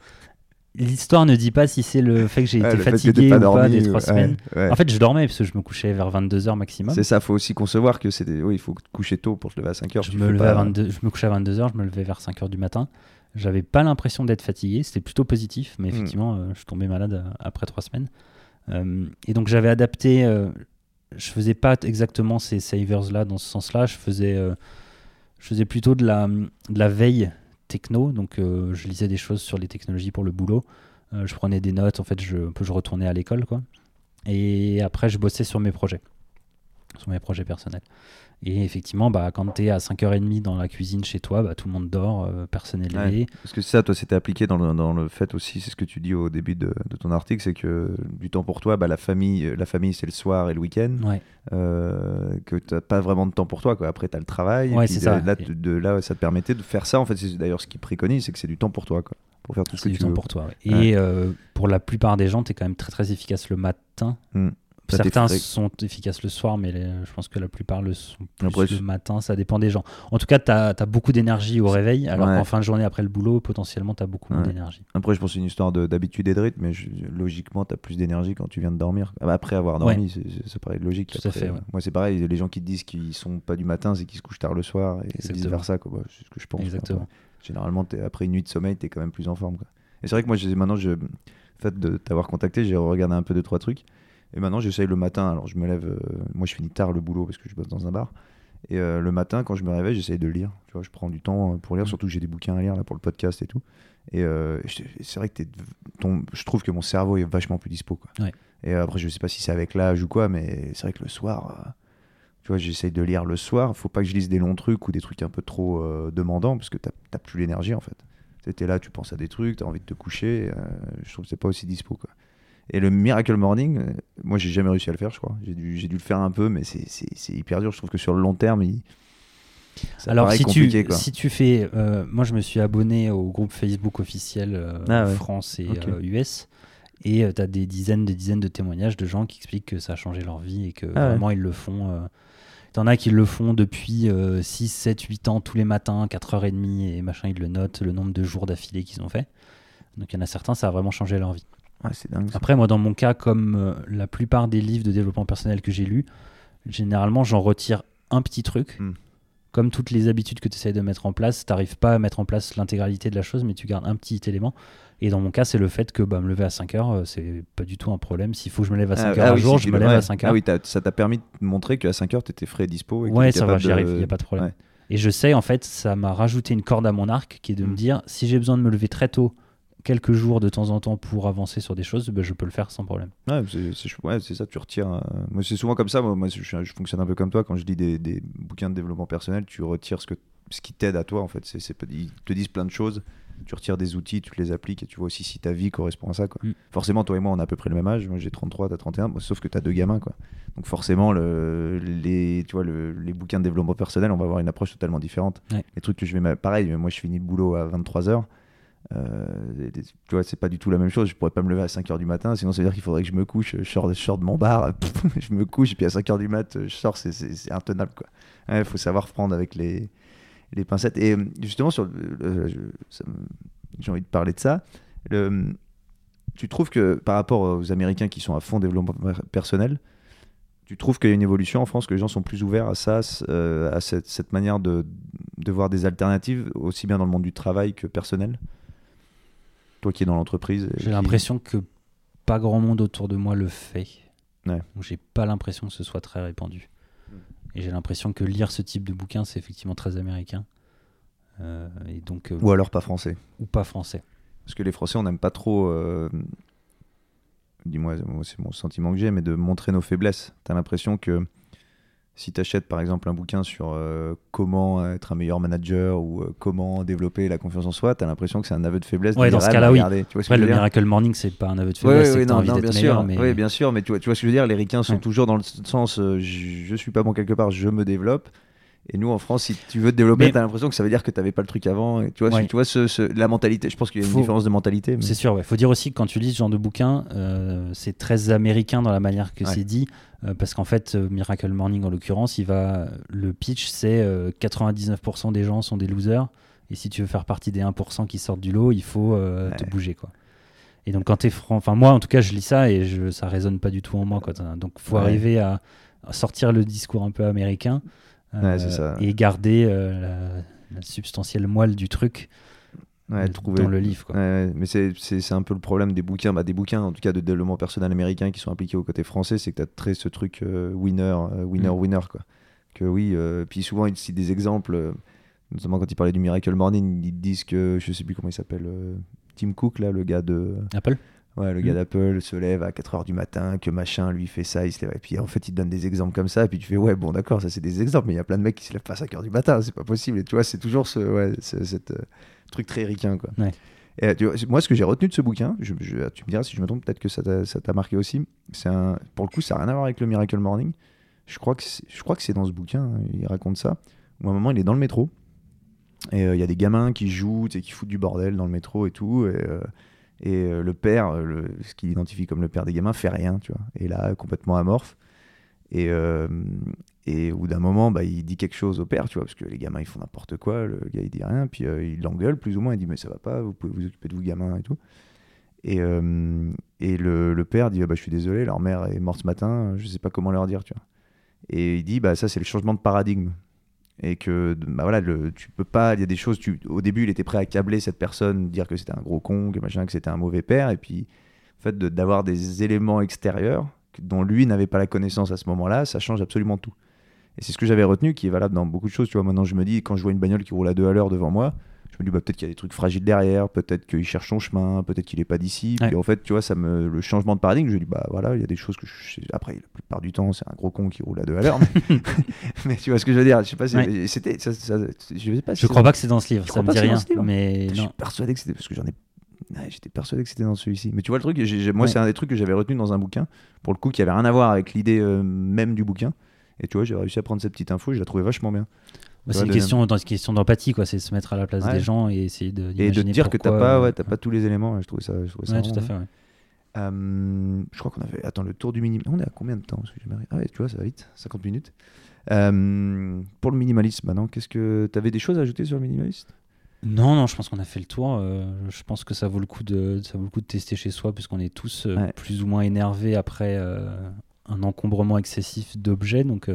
L'histoire ne dit pas si c'est le fait que j'ai été fatigué ou pas des trois semaines. En fait, je dormais parce que je me couchais vers 22h maximum. C'est ça, faut aussi concevoir que c'est oui, il faut coucher tôt pour se lever à 5h. Je, me, levais à 22... je me couchais à 22h, je me levais vers 5h du matin. J'avais pas l'impression d'être fatigué, c'était plutôt positif, mais hmm. effectivement, euh, je tombais malade euh, après trois semaines. Euh, et donc j'avais adapté, je faisais pas exactement ces savers là dans ce sens-là, je faisais, je faisais plutôt de la, de la veille techno, donc je lisais des choses sur les technologies pour le boulot, je prenais des notes, en fait je, je retournais à l'école quoi. Et après je bossais sur mes projets, sur mes projets personnels. Et effectivement, bah, quand tu es à 5h30 dans la cuisine chez toi, bah, tout le monde dort, euh, personne n'est levé. parce que ça, toi, c'était appliqué dans le, dans le, fait aussi, c'est ce que tu dis au début de, de ton article, c'est que du temps pour toi, bah, la famille, la famille c'est le soir et le week-end. Euh, que tu n'as pas vraiment de temps pour toi. Quoi. Après, tu as le travail. Ouais, c'est ça. Là, de, là, ça te permettait de faire ça. En fait, c'est d'ailleurs ce qu'ils préconisent, c'est que c'est du temps pour toi. Quoi, pour faire tout ce que du tu temps pour toi. Et euh, pour la plupart des gens, tu es quand même très très efficace le matin. Hmm. Certains sont efficaces le soir, mais je pense que la plupart le sont plus le matin. Ça dépend des gens. En tout cas, tu as, beaucoup d'énergie au réveil, alors qu'en fin de journée après le boulot, potentiellement, tu as beaucoup moins d'énergie. Après, je pense que c'est une histoire d'habitude et de rythme, mais logiquement, tu as plus d'énergie quand tu viens de dormir. Après avoir dormi, ça paraît logique. Tout à fait. Moi, c'est pareil. Les gens qui te disent qu'ils sont pas du matin, c'est qu'ils se couchent tard le soir et vice versa. C'est ce que je pense. Exactement. généralement, après une nuit de sommeil, tu es quand même plus en forme. Et c'est vrai que moi, maintenant, je, fait de t'avoir contacté, j'ai regardé un peu deux trois trucs. Et maintenant, j'essaye le matin. Alors, je me lève. Euh, moi, je finis tard le boulot parce que je bosse dans un bar. Et euh, le matin, quand je me réveille, j'essaye de lire. Tu vois, je prends du temps euh, pour lire, mmh. surtout que j'ai des bouquins à lire là pour le podcast et tout. Et c'est vrai que ton, je trouve que mon cerveau est vachement plus dispo. Quoi. Et après, je sais pas si c'est avec l'âge ou quoi, mais c'est vrai que le soir, tu vois, j'essaye de lire le soir. Faut pas que je lise des longs trucs ou des trucs un peu trop demandants parce que t'as plus l'énergie en fait. Tu es là, tu penses à des trucs, tu as envie de te coucher. je trouve que c'est pas aussi dispo. Quoi. Et le Miracle Morning, euh, moi j'ai jamais réussi à le faire, je crois. J'ai dû, dû le faire un peu, mais c'est hyper dur. Je trouve que sur le long terme, il... Alors si tu, si tu fais, euh, moi je me suis abonné au groupe Facebook officiel euh, ah France et US, et tu as des dizaines, des dizaines de témoignages de gens qui expliquent que ça a changé leur vie et que ah vraiment ils le font. T'en as qui le font depuis 6, 7, 8 ans tous les matins, 4h30 et machin, ils le notent, le nombre de jours d'affilée qu'ils ont fait. Donc il y en a certains, ça a vraiment changé leur vie. Après, moi, dans mon cas, comme euh, la plupart des livres de développement personnel que j'ai lus, généralement, j'en retire un petit truc. Hmm. Comme toutes les habitudes que tu essayes de mettre en place, tu n'arrives pas à mettre en place l'intégralité de la chose, mais tu gardes un petit élément. Et dans mon cas, c'est le fait que bah, me lever à 5 heures, euh, c'est pas du tout un problème. S'il faut que je me lève à 5 ah, heures ah un jour, je me lève à 5 heures. Ah oui, ça t'a permis de montrer qu'à 5 heures, tu étais frais et dispo. Et ouais, ça va, j'y arrive, il n'y a pas de problème. Et je sais, en fait, ça m'a rajouté une corde à mon arc qui est de me hmm. dire si j'ai besoin de me lever très tôt quelques jours de temps en temps pour avancer sur des choses, ben, je peux le faire sans problème. Ouais, c'est ça, tu retires. Euh, moi, c'est souvent comme ça. Moi, je, je, fonctionne un peu comme toi. Quand je lis des, des bouquins de développement personnel, tu retires ce, que, ce qui t'aide à toi. En fait, ils te disent plein de choses. Tu retires des outils, tu les appliques et tu vois aussi si ta vie correspond à ça. Quoi. Mm. Forcément, toi et moi, on a à peu près le même âge. Moi, j'ai 33, t'as 31, sauf que t'as deux gamins. Quoi. Donc, forcément, le, les, tu vois, le, les bouquins de développement personnel, on va avoir une approche totalement différente. Les trucs que je vais. Pareil, moi, je finis le boulot à 23h euh, tu vois, c'est pas du tout la même chose. Je pourrais pas me lever à 5h du matin, sinon ça veut dire qu'il faudrait que je me couche. Je sors, de mon bar, je me couche, et puis à 5h du mat, je sors, c'est intenable. Il faut savoir prendre avec les, les pincettes. Et justement, sur j'ai envie de parler de ça. Le, tu trouves que par rapport aux Américains qui sont à fond développement personnel, tu trouves qu'il y a une évolution en France, que les gens sont plus ouverts à ça, euh, à cette, cette manière de, de, voir des alternatives, aussi bien dans le monde du travail que personnel? Toi qui es dans l'entreprise. J'ai l'impression que pas grand monde autour de moi le fait. Ouais. J'ai pas l'impression que ce soit très répandu. Et j'ai l'impression que lire ce type de bouquin, c'est effectivement très américain. Euh, et donc, euh, ou alors pas français. Ou pas français. Parce que les Français, on n'aime pas trop. Euh, dis-moi, c'est mon sentiment que j'ai, mais de montrer nos faiblesses. Tu as l'impression que si tu achètes par exemple un bouquin sur euh, comment être un meilleur manager ou euh, comment développer la confiance en soi, tu as l'impression que c'est un aveu de faiblesse. Ouais, dans ce cas-là, oui. Tu vois le Miracle Morning, c'est pas un aveu de faiblesse. Oui, non, bien sûr. Mais... Oui, bien sûr, mais tu vois, tu vois ce que je veux dire Les ricains sont toujours dans le sens euh, je, je, suis pas bon quelque part, je me développe. Et nous, en France, si tu veux te développer, tu as l'impression que ça veut dire que tu n'avais pas le truc avant. Et tu vois, tu vois ce, la mentalité. Je pense qu'il y a une différence de mentalité. C'est sûr, il faut dire aussi que quand tu lis ce genre de bouquin, euh, c'est très américain dans la manière que c'est dit. Euh, parce qu'en fait, euh, Miracle Morning, en l'occurrence, il va, le pitch, c'est 99% des gens sont des losers. Et si tu veux faire partie des 1% qui sortent du lot, il faut te bouger. quoi. Et donc, quand tu es franc. Enfin, moi, en tout cas, je lis ça et je, ça résonne pas du tout en moi. Quoi. Donc, faut arriver à sortir le discours un peu américain euh, et garder euh, la, substantielle moelle du truc dans le livre. mais c'est un peu le problème des bouquins, bah, des bouquins en tout cas de développement personnel américain qui sont appliqués au côté français, c'est que tu as très ce truc euh, winner, winner, mm. winner. Quoi. Que oui, puis souvent il cite des exemples, notamment quand il parlait du Miracle Morning, ils disent que, je sais plus comment il s'appelle, Tim Cook, là, le gars de... Apple? Ouais, le gars mm. d'Apple se lève à 4h du matin, que machin lui fait ça, il se lève. Et puis en fait, il te donne des exemples comme ça, et puis tu fais, ouais, bon, d'accord, ça c'est des exemples, mais il y a plein de mecs qui se lèvent pas à 5h du matin, c'est pas possible. Et tu vois, c'est toujours ce ouais, cette, euh, truc très ricain, quoi. Et, tu vois, moi, ce que j'ai retenu de ce bouquin, je, tu me diras si je me trompe, peut-être que ça t'a marqué aussi. C'est un, pour le coup, ça n'a rien à voir avec le Miracle Morning. Je crois que c'est dans ce bouquin, hein, il raconte ça. Où à un moment, il est dans le métro, et euh, il y a des gamins qui jouent, et qui foutent du bordel dans le métro et tout. Et, euh, et euh, le père, euh, ce qu'il identifie comme le père des gamins, fait rien, tu vois. Et là, complètement amorphe. Et, euh, au d'un moment, bah, il dit quelque chose au père, tu vois, parce que les gamins, ils font n'importe quoi. Le gars, il dit rien. Puis il l'engueule, plus ou moins. Il dit, mais ça va pas, vous pouvez vous occuper de vous, gamins, et tout. Et, le, père dit, bah, je suis désolé, leur mère est morte ce matin, je sais pas comment leur dire, tu vois. Et il dit, bah, ça, c'est le changement de paradigme et que bah voilà tu peux pas il y a des choses au début il était prêt à câbler cette personne dire que c'était un gros con que machin que c'était un mauvais père. Et puis en fait d'avoir des éléments extérieurs dont lui n'avait pas la connaissance à ce moment-là ça change absolument tout et c'est ce que j'avais retenu qui est valable dans beaucoup de choses tu vois maintenant je me dis quand je vois une bagnole qui roule à deux à l'heure devant moi je me dis bah, peut-être qu'il y a des trucs fragiles derrière, peut-être qu'il cherche son chemin, peut-être qu'il est pas d'ici. Puis en fait, tu vois, ça me le changement de paradigme, je dis bah voilà, il y a des choses que je... après la plupart du temps, c'est un gros con qui roule à deux à l'heure. Mais... tu vois ce que je veux dire Je sais pas, c'était je sais pas. je crois pas que c'est dans ce livre, ça me dit rien. Mais je suis persuadé que c'était parce que j'en ai J'étais persuadé que c'était dans celui-ci. Mais tu vois le truc, moi c'est un des trucs que j'avais retenu dans un bouquin, pour le coup, qui avait rien à voir avec l'idée euh, même du bouquin. Et tu vois, j'ai réussi à prendre cette petite info et je la trouvais vachement bien. Bah, c'est une une question d'empathie, quoi. C'est se mettre à la place des gens et essayer de. Et de dire que t'as pas, ouais, pas tous les éléments. Je trouvais ça. Je trouvais ça tout à fait. Euh, je crois qu'on avait. Attends, le tour du minimalisme. On est à combien de temps Ah tu vois, ça va vite. 50 minutes. Euh, pour le minimalisme, maintenant, qu'est-ce que. T'avais des choses à ajouter sur le minimalisme non, non, je pense qu'on a fait le tour. Euh, je pense que ça vaut le coup de, ça vaut le coup de tester chez soi, puisqu'on est tous plus ou moins énervés après un encombrement excessif d'objets. Donc,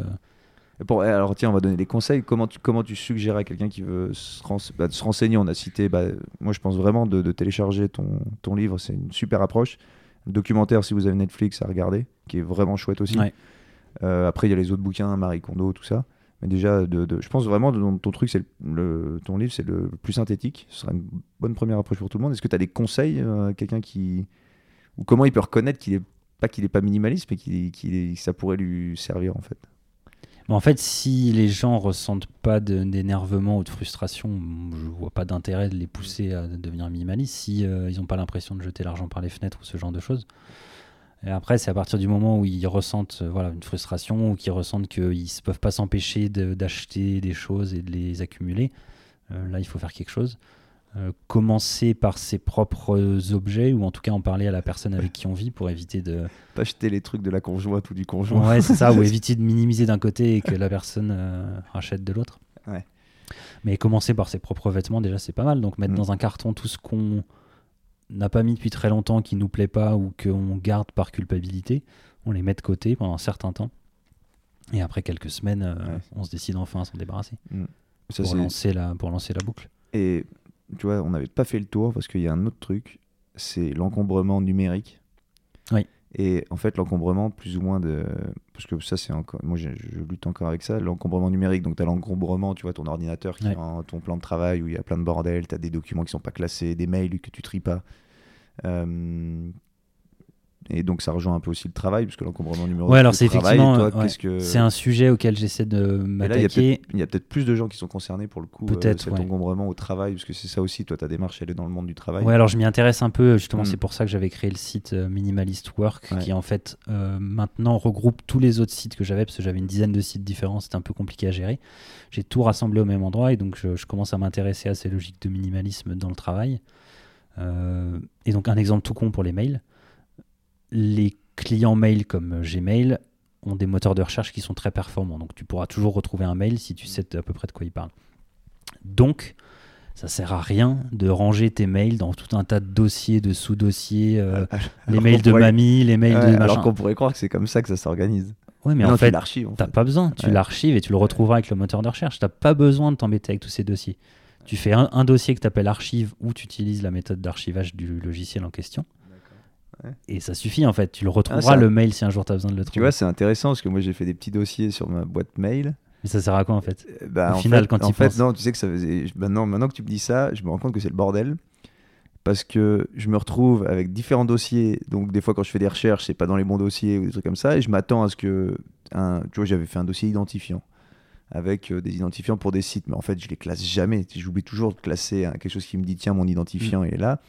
alors tiens, on va donner des conseils. Comment tu, comment tu suggères à quelqu'un qui veut se, bah, se, renseigner? On a cité, bah, moi je pense vraiment de, télécharger ton, ton livre, c'est une super approche. documentaire, si vous avez Netflix à regarder, qui est vraiment chouette aussi. Euh, après, il y a les autres bouquins, Marie Kondo, tout ça. Mais déjà, de, je pense vraiment que ton truc, c'est le, ton livre, c'est le plus synthétique. Ce sera une bonne première approche pour tout le monde. Est-ce que tu as des conseils euh, à quelqu'un qui. Ou comment il peut reconnaître qu'il est pas qu'il est pas minimaliste, mais qu'il qu ça pourrait lui servir en fait en fait, si les gens ressentent pas d'énervement ou de frustration, je vois pas d'intérêt de les pousser à devenir minimalistes si euh, ils n'ont pas l'impression de jeter l'argent par les fenêtres ou ce genre de choses. Et après, c'est à partir du moment où ils ressentent euh, voilà, une frustration ou qu'ils ressentent qu'ils ne peuvent pas s'empêcher d'acheter des choses et de les accumuler, euh, là, il faut faire quelque chose. Euh, commencer par ses propres objets ou en tout cas en parler à la personne avec qui on vit pour éviter de pas acheter les trucs de la conjointe ou du conjoint. Ouais c'est ça ou éviter de minimiser d'un côté et que la personne euh, rachète de l'autre. Ouais. mais commencer par ses propres vêtements déjà c'est pas mal. Donc mettre mm. dans un carton tout ce qu'on n'a pas mis depuis très longtemps qui nous plaît pas ou qu'on garde par culpabilité on les met de côté pendant un certain temps. Et après quelques semaines euh, on se décide enfin à s'en débarrasser. Mm. pour, lancer la, pour lancer la boucle. Et tu vois, on n'avait pas fait le tour parce qu'il y a un autre truc, c'est l'encombrement numérique. Oui. Et en fait, l'encombrement, plus ou moins de. Parce que ça, c'est encore. Moi, je, lutte encore avec ça. L'encombrement numérique. Donc, tu as l'encombrement, tu vois, ton ordinateur qui ton plan de travail où il y a plein de bordel, tu as des documents qui sont pas classés, des mails que tu tries pas. Euh, et donc ça rejoint un peu aussi le travail, puisque l'encombrement numérique. Ouais, alors c'est effectivement, c'est un sujet auquel j'essaie de m'attaquer. Il y a peut-être plus de gens qui sont concernés pour le coup, euh, peut-être cet encombrement au travail, parce que c'est ça aussi, toi ta démarche elle est dans le monde du travail. Ouais, alors je m'y intéresse un peu, justement, c'est mm. pour ça que j'avais créé le site euh, Minimalist Work, qui en fait euh, maintenant regroupe tous les autres sites que j'avais, parce que j'avais une dizaine de sites différents, c'était un peu compliqué à gérer. J'ai tout rassemblé au même endroit, et donc je, je commence à m'intéresser à ces logiques de minimalisme dans le travail. et donc un exemple tout con pour les mails les clients mail comme Gmail ont des moteurs de recherche qui sont très performants. Donc tu pourras toujours retrouver un mail si tu sais à peu près de quoi il parle. Donc, ça sert à rien de ranger tes mails dans tout un tas de dossiers, de sous-dossiers, euh, les mails de mamie, les mails de machin. Alors qu'on pourrait croire que c'est comme ça que ça s'organise. Oui, mais en fait, tu n'as pas besoin. Tu l'archives et tu le retrouveras avec le moteur de recherche. Tu n'as pas besoin de t'embêter avec tous ces dossiers. Tu fais un, un dossier que tu appelles archive où tu utilises la méthode d'archivage du logiciel en question. Et ça suffit en fait. Tu le retrouveras ah, le mail si un jour tu as besoin de le trouver. Tu vois, c'est intéressant parce que moi j'ai fait des petits dossiers sur ma boîte mail. Mais ça sert à quoi en fait? Euh, bah, Au final, quand en fait, non, tu sais que ça faisait. Maintenant, maintenant que tu me dis ça, je me rends compte que c'est le bordel. Parce que je me retrouve avec différents dossiers. Donc, des fois, quand je fais des recherches, c'est pas dans les bons dossiers ou des trucs comme ça. Et je m'attends à ce que. Un... Tu vois, j'avais fait un dossier identifiant avec euh, des identifiants pour des sites. Mais en fait, je les classe jamais. J'oublie toujours de classer quelque chose qui me dit tiens, mon identifiant, mm. il est là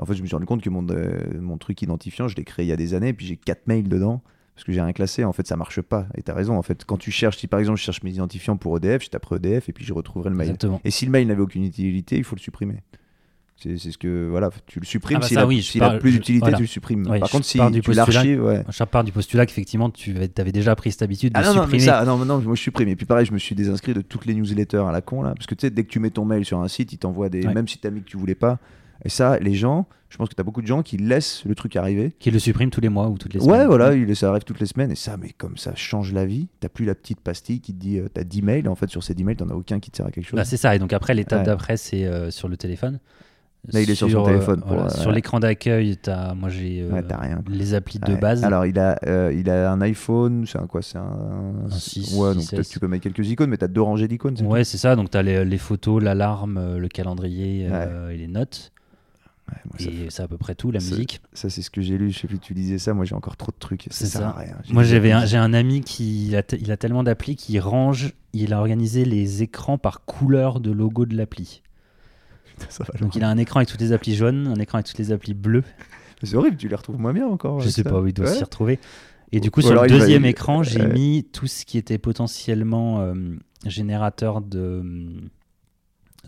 en fait, je me suis rendu compte que mon, euh, mon truc identifiant, je l'ai créé il y a des années, et puis j'ai 4 mails dedans, parce que j'ai rien classé. En fait, ça marche pas. Et tu as raison. En fait, quand tu cherches, si par exemple je cherche mes identifiants pour EDF, je taperai EDF, et puis je retrouverai le mail. Et si le mail n'avait aucune utilité, il faut le supprimer. C'est ce que voilà, tu le supprimes. Ah bah s'il a, plus d'utilité, tu le supprimes. Par contre, si tu l'archives, ouais. Je pars du postulat qu'effectivement, tu avais déjà pris cette habitude de ah non, supprimer. Non, ça, non, non, moi je supprime. Et puis pareil, je me suis désinscrit de toutes les newsletters à la con là, parce que tu sais, dès que tu mets ton mail sur un site, il t'envoie des, même si t'as mis que tu voulais pas, et ça, les gens, je pense que tu as beaucoup de gens qui laissent le truc arriver. Qui le suppriment tous les mois ou toutes les semaines. Ouais, voilà, il, ça arrive toutes les semaines. Et ça, mais comme ça change la vie, t'as plus la petite pastille qui te dit, euh, t'as 10 mails. En fait, sur ces 10 mails, t'en as aucun qui te sert à quelque chose. Bah, c'est ça. Et donc après, l'étape d'après, c'est euh, sur le téléphone. Là, il est sur, son téléphone. Euh, sur l'écran d'accueil, as, moi j'ai les applis de base. Alors, il a, il a un iPhone, c'est un quoi C'est un, 6. Ouais, donc tu peux mettre quelques icônes, mais tu as deux rangées d'icônes. Ouais, c'est ça. Donc, tu as les, les photos, l'alarme, le calendrier et les notes et c'est à peu près tout, la musique. Ça, c'est ce que j'ai lu. Je sais plus, tu disais ça. Moi, j'ai encore trop de trucs. Ça sert à rien. Moi, j'avais j'ai un ami qui il a, il a tellement d'applis qu'il range. Il a organisé les écrans par couleur de logo de l'appli. Donc, il a un écran avec toutes les applis jaunes, un écran avec toutes les applis bleues. C'est horrible, tu les retrouves moins bien encore. Je sais pas où il doit s'y retrouver. Et du coup, sur le deuxième écran, j'ai mis tout ce qui était potentiellement euh, générateur de,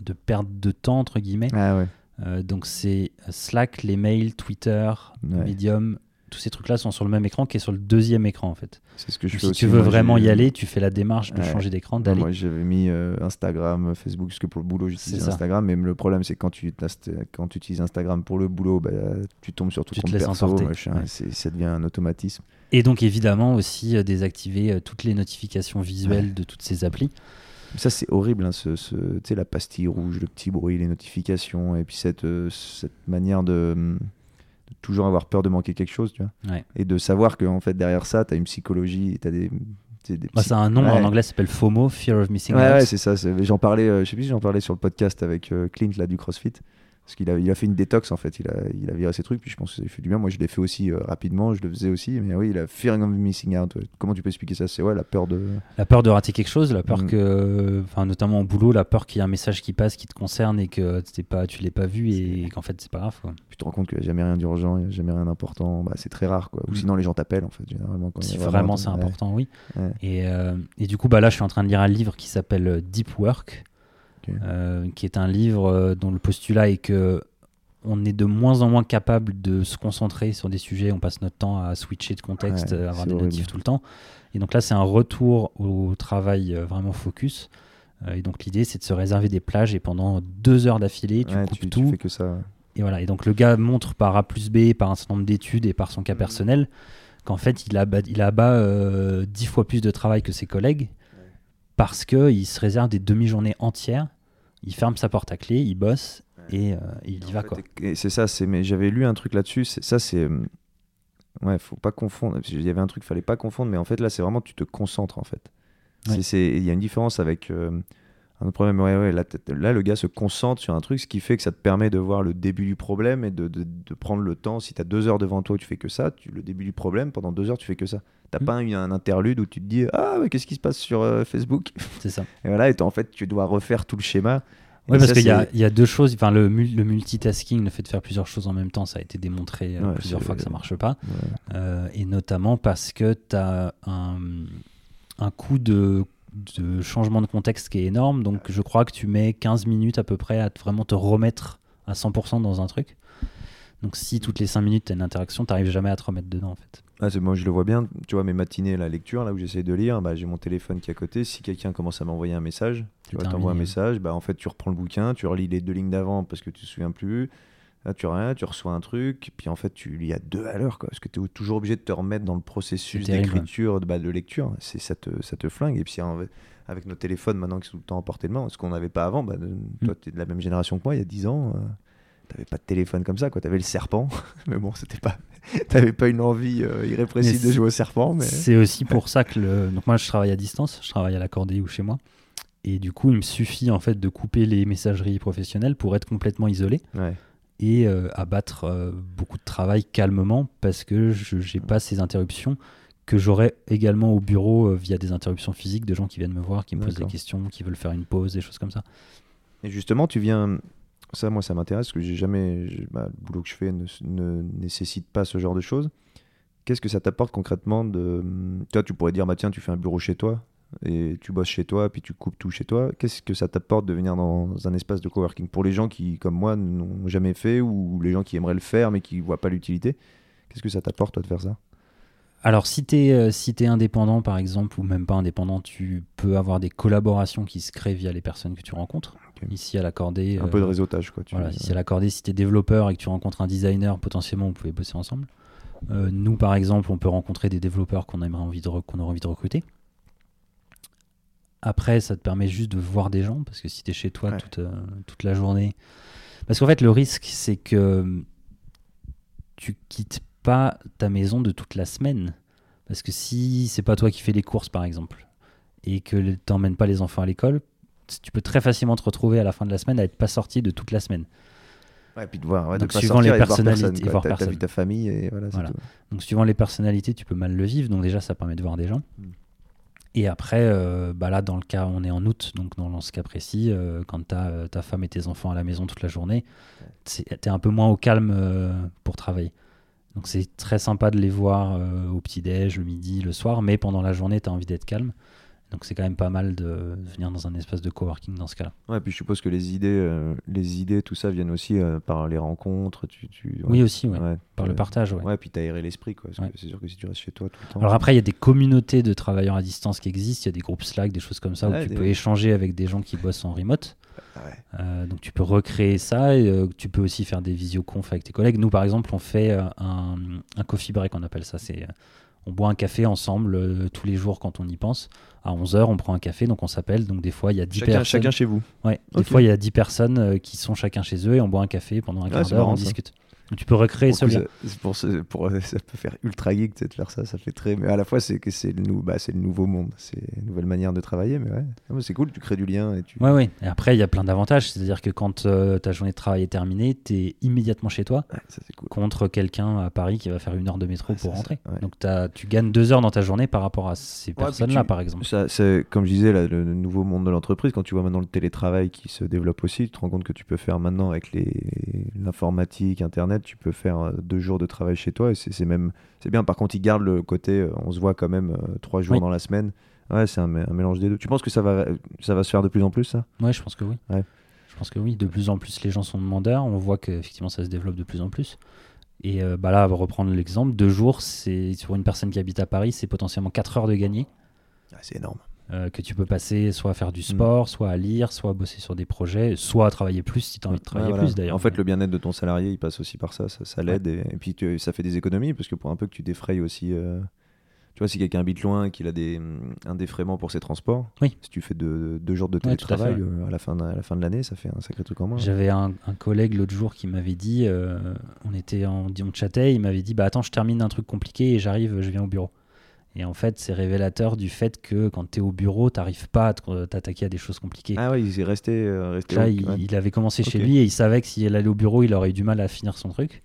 de perte de temps, entre guillemets. Ah ouais. Euh, donc c'est Slack, les mails, Twitter, Medium, tous ces trucs-là sont sur le même écran qui est sur le deuxième écran en fait. C'est ce que je fais Si tu veux vraiment y aller, tu fais la démarche de changer d'écran, d'aller. Moi j'avais mis euh, Instagram, Facebook, parce que pour le boulot j'utilise Instagram, mais le problème c'est quand tu quand tu utilises Instagram pour le boulot, bah, tu tombes sur tout ton perso, ça devient un automatisme. Et donc évidemment aussi euh, désactiver toutes les notifications visuelles de toutes ces applis. Ça, c'est horrible, hein, ce, ce la pastille rouge, le petit bruit, les notifications, et puis cette, euh, cette manière de, toujours avoir peur de manquer quelque chose, tu vois. Et de savoir que en fait, derrière ça, tu as une psychologie, tu as des. Bah, c'est un nom en anglais, ça s'appelle FOMO, Fear of Missing Out. Ouais, c'est ça. J'en parlais, euh, je sais plus si j'en parlais sur le podcast avec euh, Clint là, du CrossFit. Parce qu'il a, il a fait une détox en fait, il a, il a viré ses trucs, puis je pense que ça fait du bien. Moi je l'ai fait aussi euh, rapidement, je le faisais aussi, mais oui, il a fearing of missing out. Comment tu peux expliquer ça? C'est ouais, la peur de. La peur de rater quelque chose, la peur mm. que. Enfin, notamment au boulot, la peur qu'il y ait un message qui passe qui te concerne et que pas, tu l'aies pas vu et qu'en fait c'est pas grave. Quoi. Tu te rends compte qu'il n'y a jamais rien d'urgent, il n'y a jamais rien d'important, bah, c'est très rare quoi. Ou mm. sinon les gens t'appellent en fait, généralement. Quand si vraiment c'est important, oui. Et, euh, et du coup, bah, là je suis en train de lire un livre qui s'appelle Deep Work. Euh, qui est un livre dont le postulat est que on est de moins en moins capable de se concentrer sur des sujets. On passe notre temps à switcher de contexte, à avoir des notifs tout le temps. Et donc là, c'est un retour au travail euh, vraiment focus. Euh, et donc l'idée, c'est de se réserver des plages et pendant deux heures d'affilée, tu coupes tout. fais que ça. Et voilà. Et donc le gars montre par A plus B, par un certain nombre d'études et par son cas mmh. personnel, qu'en fait, il abat, il abat euh, dix fois plus de travail que ses collègues parce qu'il se réserve des demi-journées entières. Il ferme sa porte à clé, il bosse et, euh, il y va quoi. C'est ça, c'est mais j'avais lu un truc là-dessus, ça c'est euh, ouais, faut pas confondre, il y avait un truc fallait pas confondre mais en fait là c'est vraiment tu te concentres en fait. Il y a une différence avec euh, Un autre problème, ouais, ouais, là, là, le gars se concentre sur un truc, ce qui fait que ça te permet de voir le début du problème et de, de, de prendre le temps. Si tu as deux heures devant toi, tu fais que ça, tu, le début du problème, pendant deux heures, tu fais que ça. T'as mm. pas un, un, interlude où tu te dis Ah, qu'est-ce qui se passe sur euh, Facebook? C'est ça. Et voilà, et en fait, tu dois refaire tout le schéma. Oui, parce qu'il y, y, a deux choses. Enfin, le, le, multitasking, le fait de faire plusieurs choses en même temps, ça a été démontré euh, plusieurs fois que ça marche pas. Euh, et notamment parce que tu as un, un coût de, de, changement de contexte qui est énorme. Donc, je crois que tu mets 15 minutes à peu près à vraiment te remettre à 100% dans un truc. Donc, si toutes les 5 minutes tu as une interaction, tu n'arrives jamais à te remettre dedans en fait. Ah, moi, je le vois bien. Tu vois, mes matinées, la lecture, là où j'essaie de lire, bah, j'ai mon téléphone qui est à côté. Si quelqu'un commence à m'envoyer un message, tu vois, t'envoies un message, bah, en fait, tu reprends le bouquin, tu relis les deux lignes d'avant parce que tu te souviens plus. Là, tu rien, tu reçois un truc, puis en fait, tu lis à deux à l'heure, parce que tu es toujours obligé de te remettre dans le processus d'écriture, de, bah, de lecture. C'est ça te, ça te flingue. Et puis, avec nos téléphones maintenant qui sont tout le temps à portée de main, ce qu'on n'avait pas avant, bah, mm. toi, tu es de la même génération que moi, il y a 10 ans. Euh, t'avais pas de téléphone comme ça, quoi. T'avais le serpent, mais bon, c'était pas. T'avais pas une envie euh, irrépressible de jouer au serpent, mais. C'est aussi pour ça que le. Donc moi, je travaille à distance, je travaille à l'accordé ou chez moi, et du coup, il me suffit en fait de couper les messageries professionnelles pour être complètement isolé. Et euh, abattre euh, beaucoup de travail calmement parce que je n'ai pas ces interruptions que j'aurais également au bureau via des interruptions physiques de gens qui viennent me voir, qui me posent des questions, qui veulent faire une pause, des choses comme ça. Et justement, tu viens, ça, moi, ça m'intéresse parce que j'ai jamais, bah, le boulot que je fais ne, nécessite pas ce genre de choses. Qu'est-ce que ça t'apporte concrètement de... Toi, tu pourrais dire, bah, tiens, tu fais un bureau chez toi et tu bosses chez toi, puis tu coupes tout chez toi. Qu'est-ce que ça t'apporte de venir dans un espace de coworking Pour les gens qui, comme moi, n'ont jamais fait ou les gens qui aimeraient le faire mais qui ne voient pas l'utilité, qu'est-ce que ça t'apporte, toi, de faire ça? Alors, si tu es, euh, si es indépendant, par exemple, ou même pas indépendant, tu peux avoir des collaborations qui se créent via les personnes que tu rencontres. Ici, à l'accordé. Un peu de euh, réseautage, quoi. voilà, ici, à l'accordé, si tu es développeur et que tu rencontres un designer, potentiellement, vous pouvez bosser ensemble. Euh, nous, par exemple, on peut rencontrer des développeurs qu'on qu'on aurait envie de recruter. Après, ça te permet juste de voir des gens, parce que si tu es chez toi toute, toute la journée. Parce qu'en fait, le risque, c'est que tu quittes pas ta maison de toute la semaine. Parce que si c'est pas toi qui fais les courses, par exemple, et que tu n'emmènes pas les enfants à l'école, tu peux très facilement te retrouver à la fin de la semaine à être pas sorti de toute la semaine. Ouais, puis de voir, Donc, suivant les personnalités, voir personne, vu ta famille et voilà. Donc, suivant les personnalités, tu peux mal le vivre. Donc, déjà, ça permet de voir des gens. Hmm. Et après, euh, bah là, dans le cas, on est en août, donc dans ce cas précis, euh, quand tu as euh, ta femme et tes enfants à la maison toute la journée, tu es un peu moins au calme pour travailler. Donc c'est très sympa de les voir au petit-déj, le midi, le soir, mais pendant la journée, tu as envie d'être calme. Donc c'est quand même pas mal de venir dans un espace de coworking dans ce cas-là. Ouais, puis je suppose que les idées, euh, les idées, tout ça viennent aussi euh, par les rencontres. Tu, Oui aussi, ouais. par le partage. Ouais, ouais puis t'aérer l'esprit, quoi. C'est sûr que si tu restes chez toi tout le temps. Alors après, il y a des communautés de travailleurs à distance qui existent. Il y a des groupes Slack, des choses comme ça où tu peux échanger avec des gens qui bossent en remote. Euh, donc tu peux recréer ça et euh, tu peux aussi faire des visioconf avec tes collègues. Nous par exemple on fait euh, un, un, coffee break on appelle ça. C'est on boit un café ensemble tous les jours quand on y pense. À 11h on prend un café donc on s'appelle. Donc des fois il y a 10 personnes. Chacun chez vous. Ouais. Des fois il y a 10 personnes qui sont chacun chez eux et on boit un café pendant un quart d'heure, on discute tu peux recréer ce lien. Pour, pour, ça peut faire ultra geek de faire ça, ça fait très. Mais à la fois, c'est que c'est le, bah, le nouveau monde, c'est une nouvelle manière de travailler. Mais ouais, ah, c'est cool, tu crées du lien. Et tu... Ouais, ouais. Et après, il y a plein d'avantages. C'est-à-dire que quand euh, ta journée de travail est terminée, tu es immédiatement chez toi contre quelqu'un à Paris qui va faire une heure de métro pour rentrer. Donc as, tu gagnes deux heures dans ta journée par rapport à ces personnes-là, par exemple. Ça, comme je disais, le nouveau monde de l'entreprise, quand tu vois maintenant le télétravail qui se développe aussi, tu te rends compte que tu peux faire maintenant avec l'informatique, Internet tu peux faire euh, deux jours de travail chez toi et c'est même c'est bien. Par contre, ils gardent le côté, euh, on se voit quand même euh, trois jours dans la semaine. Ouais, c'est un, mélange des deux. Tu penses que ça va, ça va se faire de plus en plus, ça? Ouais, je pense que oui. Ouais. Je pense que oui. De plus en plus, les gens sont demandeurs. On voit qu'effectivement, ça se développe de plus en plus. Et bah là, on va reprendre l'exemple. Deux jours, c'est sur une personne qui habite à Paris, c'est potentiellement 4 heures de gagner. Ah, c'est énorme. Euh, que tu peux passer soit à faire du mm. sport, soit à lire, soit à bosser sur des projets, soit à travailler plus si tu as envie de travailler plus d'ailleurs. En fait, le bien-être de ton salarié, il passe aussi par ça, ça, l'aide et, puis ça fait des économies parce que pour un peu que tu défrayes aussi. Euh, tu vois, si quelqu'un habite loin et qu'il a des, mm, un défraiement pour ses transports, oui. si tu fais deux, jours de télétravail euh, à, la fin de, à la fin de l'année, ça fait un sacré truc en moins. J'avais un, collègue l'autre jour qui m'avait dit, on était en, on chattait, il m'avait dit, bah attends, je termine un truc compliqué et j'arrive, je viens au bureau. Et en fait, c'est révélateur du fait que quand tu es au bureau, tu n'arrives pas à t'attaquer à des choses compliquées. Ah oui, il est resté. Euh, Là, il, avait commencé chez lui et il savait que s'il allait au bureau, il aurait eu du mal à finir son truc.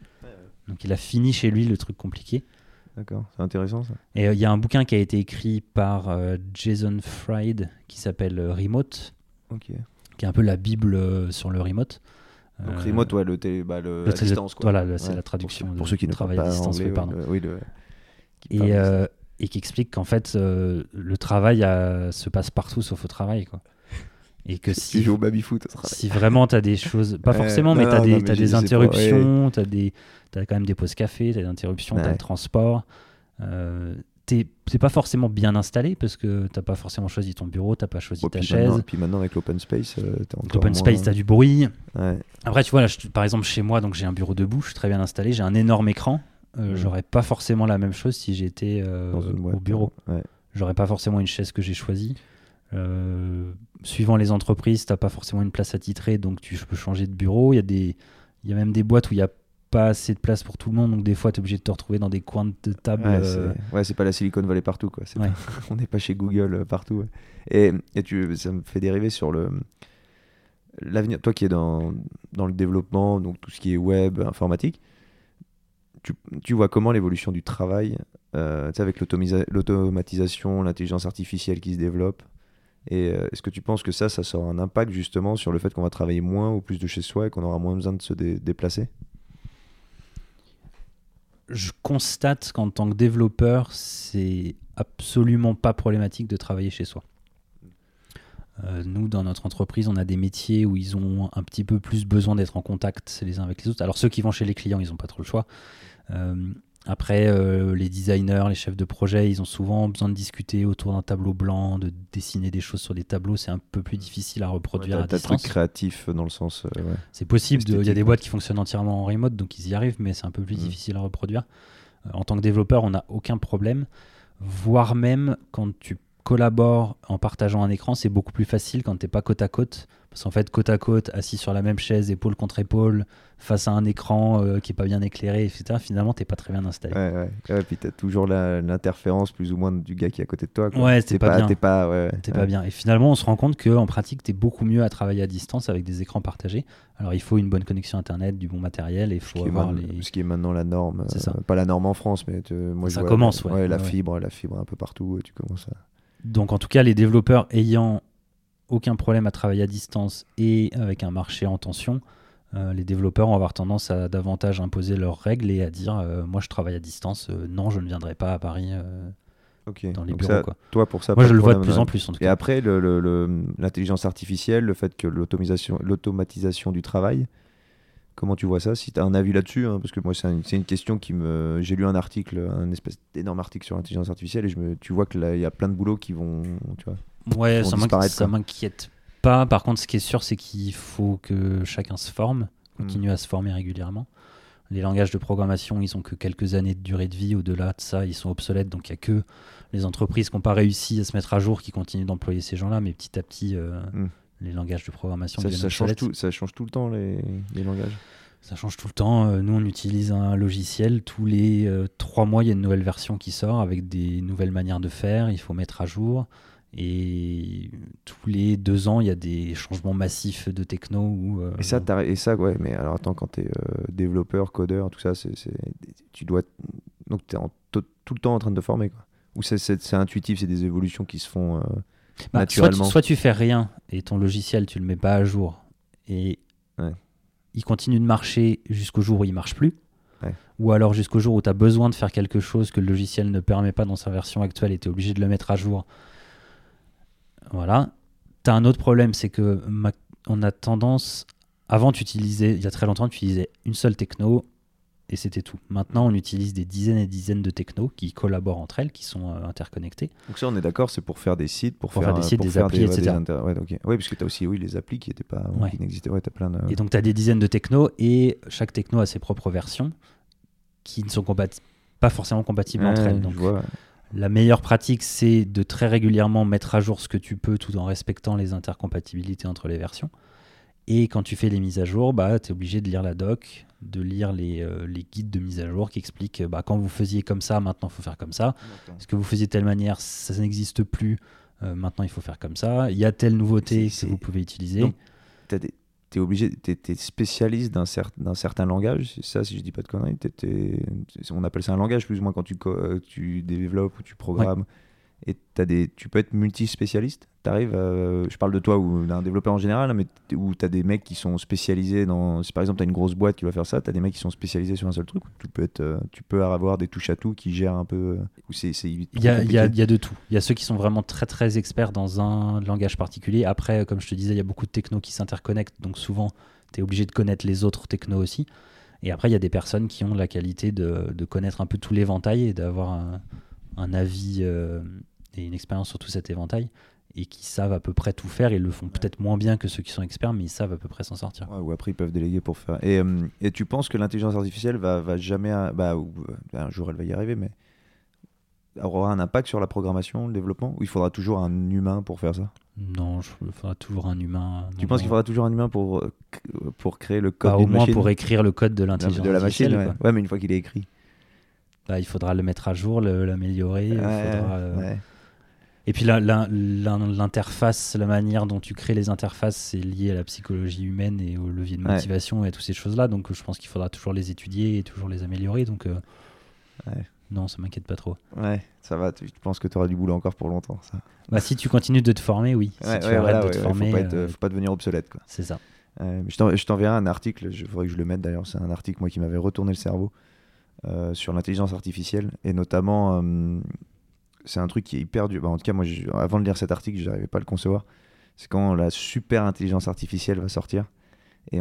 Donc il a fini chez lui le truc compliqué. D'accord, c'est intéressant ça. Et euh, il y a un bouquin qui a été écrit par euh, Jason Fried qui s'appelle Remote, qui est un peu la Bible sur le remote. Donc remote, ouais, le, bah, le, la distance. Quoi. Voilà, c'est la traduction. Pour, ceux qui ne travaillent à distance, anglais, pardon. oui, et, et qui explique qu'en fait, euh, le travail se passe partout sauf au travail. Quoi. Et que si, tu joues au baby-foot, si vraiment tu as des choses, pas forcément, mais tu as, des, as des interruptions, tu as, quand même des pauses café, tu as des interruptions, tu as le transport. Euh, t'es pas forcément bien installé parce que t'as pas forcément choisi ton bureau, t'as pas choisi ta chaise. Et puis maintenant avec l'open space, euh, L'open space, t'as du bruit. Après, tu vois, là, par exemple, chez moi, donc j'ai un bureau debout, je suis très bien installé, j'ai un énorme écran. Euh, j'aurais pas forcément la même chose si j'étais euh, au bureau. J'aurais pas forcément une chaise que j'ai choisie. Euh, suivant les entreprises, t'as pas forcément une place attitrée, donc tu peux changer de bureau. Il y a des, il y a même des boîtes où il y a pas assez de place pour tout le monde, donc des fois tu es obligé de te retrouver dans des coins de table. Ouais, c'est pas la Silicon Valley partout, quoi. on n'est pas chez Google partout. Et, et tu, ça me fait dériver sur le l'avenir. Toi qui es dans, dans le développement, donc tout ce qui est web, informatique tu, vois comment l'évolution du travail, euh, avec l'automatisation, l'intelligence artificielle qui se développe, et euh, est-ce que tu penses que ça, ça sera un impact justement sur le fait qu'on va travailler moins ou plus de chez soi et qu'on aura moins besoin de se déplacer? Je constate qu'en tant que développeur, c'est absolument pas problématique de travailler chez soi. Euh, nous, dans notre entreprise, on a des métiers où ils ont un petit peu plus besoin d'être en contact les uns avec les autres. Alors ceux qui vont chez les clients, ils n'ont pas trop le choix. Euh, après, euh, les designers, les chefs de projet, ils ont souvent besoin de discuter autour d'un tableau blanc, de dessiner des choses sur des tableaux. C'est un peu plus difficile à reproduire ouais, à distance. truc créatif dans le sens. c'est possible. Il y a des boîtes qui fonctionnent entièrement en remote, donc ils y arrivent, mais c'est un peu plus mm. difficile à reproduire. en tant que développeur, on n'a aucun problème. Voire même quand tu collabores en partageant un écran, c'est beaucoup plus facile quand tu n'es pas côte à côte. Parce qu'en fait, côte à côte, assis sur la même chaise, épaule contre épaule, face à un écran euh, qui est pas bien éclairé, etc., finalement, tu n'es pas très bien installé. Ouais, ouais. puis tu as toujours l'interférence plus ou moins du gars qui est à côté de toi. Quoi. Ouais, c'est pas, bien. pas, ouais, pas bien. Et finalement, on se rend compte qu'en pratique, tu es beaucoup mieux à travailler à distance avec des écrans partagés. Alors, il faut une bonne connexion Internet, du bon matériel, et il faut avoir les... Ce qui est maintenant la norme. ça. Euh, pas la norme en France, mais moi, ça commence, ouais. La fibre, la fibre un peu partout, tu commences à... Donc en tout cas, les développeurs ayant aucun problème à travailler à distance et avec un marché en tension, euh, les développeurs vont avoir tendance à davantage imposer leurs règles et à dire euh, moi je travaille à distance, euh, non je ne viendrai pas à Paris dans les bureaux. Toi pour ça, moi je le vois de plus en plus en tout Et après l'intelligence artificielle, le fait que l'automatisation du travail, Comment tu vois ça Si tu as un avis là-dessus, hein, parce que moi, c'est une, question qui me. J'ai lu un article, un espèce d'énorme article sur l'intelligence artificielle, et je me, tu vois qu'il y a plein de boulots qui vont. Tu vois, ouais, ça m'inquiète pas. Par contre, ce qui est sûr, c'est qu'il faut que chacun se forme, continue hmm. à se former régulièrement. Les langages de programmation, ils ont que quelques années de durée de vie. Au-delà de ça, ils sont obsolètes. Donc, il n'y a que les entreprises qui n'ont pas réussi à se mettre à jour qui continuent d'employer ces gens-là. Mais petit à petit, euh, hmm les langages de programmation. Ça, change, tout, ça change tout le temps, les, langages Ça change tout le temps. Euh, nous, on utilise un logiciel. Tous les euh, trois mois, il y a une nouvelle version qui sort avec des nouvelles manières de faire. Il faut mettre à jour. Et tous les deux ans, il y a des changements massifs de techno. Où, euh, et, ça, et ça, ouais, mais alors attends, quand tu es développeur, codeur, tout ça, c'est, tu dois. Donc tu es tout le temps en train de te former. Quoi. Ou c'est, intuitif, c'est des évolutions qui se font. Bah, soit, tu, fais rien et ton logiciel, tu le mets pas à jour et il continue de marcher jusqu'au jour où il marche plus. Ou alors jusqu'au jour où tu as besoin de faire quelque chose que le logiciel ne permet pas dans sa version actuelle et tu es obligé de le mettre à jour. Voilà. Tu as un autre problème, c'est que on a tendance. Avant, tu utilisais, il y a très longtemps, tu utilisais une seule techno et c'était tout. Maintenant, on utilise des dizaines et dizaines de technos qui collaborent entre elles, qui sont euh, interconnectés. Donc ça, on est d'accord, c'est pour faire des sites, pour, faire, des sites, des applis, etc. Oui, parce que tu as aussi oui, les applis qui, étaient pas, qui n'existaient pas. plein Et donc, tu as des dizaines de technos, et chaque techno a ses propres versions qui ne sont pas forcément compatibles entre elles. Donc, la meilleure pratique, c'est de très régulièrement mettre à jour ce que tu peux tout en respectant les intercompatibilités entre les versions. Et quand tu fais les mises à jour, bah, tu es obligé de lire la doc, de lire les, euh, les, guides de mise à jour qui expliquent bah, quand vous faisiez comme ça, maintenant il faut faire comme ça. Ce que vous faisiez de telle manière, ça, n'existe plus, euh, maintenant il faut faire comme ça. Il y a telle nouveauté que vous pouvez utiliser. Tu es obligé, tu es, spécialiste d'un certain langage, c'est ça si je dis pas de conneries. on appelle ça un langage plus ou moins quand tu, tu développes ou tu programmes et as des, tu peux être multispécialiste. Arrives, je parle de toi ou d'un développeur en général, mais où tu as des mecs qui sont spécialisés dans. Si par exemple tu as une grosse boîte qui va faire ça, tu as des mecs qui sont spécialisés sur un seul truc. Tu peux, être, euh, tu peux avoir des touches à tout qui gèrent un peu. c'est, il, y a, il, y a, il y a de tout. Il y a ceux qui sont vraiment très très experts dans un langage particulier. Après, comme je te disais, il y a beaucoup de technos qui s'interconnectent, donc souvent tu es obligé de connaître les autres technos aussi. Et après, il y a des personnes qui ont la qualité de, de connaître un peu tout l'éventail et d'avoir un un avis euh, et une expérience sur tout cet éventail et qui savent à peu près tout faire. Ils le font peut-être moins bien que ceux qui sont experts, mais ils savent à peu près s'en sortir. ou après, ils peuvent déléguer pour faire. Et, euh, et tu penses que l'intelligence artificielle va, va jamais. Bah, ou, euh, un jour, elle va y arriver, mais aura un impact sur la programmation, le développement Ou il faudra toujours un humain pour faire ça? Non, il faudra toujours un humain. Tu penses qu'il faudra toujours un humain pour, pour créer le code bah, Au moins pour écrire le code de l'intelligence De la machine, ouais. mais une fois qu'il est écrit. Bah, il faudra le mettre à jour, l'améliorer. Euh, et puis l'interface, la, manière dont tu crées les interfaces, c'est lié à la psychologie humaine et au levier de motivation et à toutes ces choses-là. Donc je pense qu'il faudra toujours les étudier et toujours les améliorer. Donc euh, non, ça m'inquiète pas trop. Ouais, ça va. Tu penses que tu auras du boulot encore pour longtemps ça. Bah, si tu continues de te former, oui. si tu arrêtes de te former, faut pas, euh, faut pas devenir obsolète. C'est ça. je t'enverrai un article, il faudrait que je le mette d'ailleurs, c'est un article moi qui m'avait retourné le cerveau. Euh, sur l'intelligence artificielle et notamment euh, c'est un truc qui est hyper dur. Bah, en tout cas, moi, avant de lire cet article, je n'arrivais pas à le concevoir. C'est quand la super intelligence artificielle va sortir. Et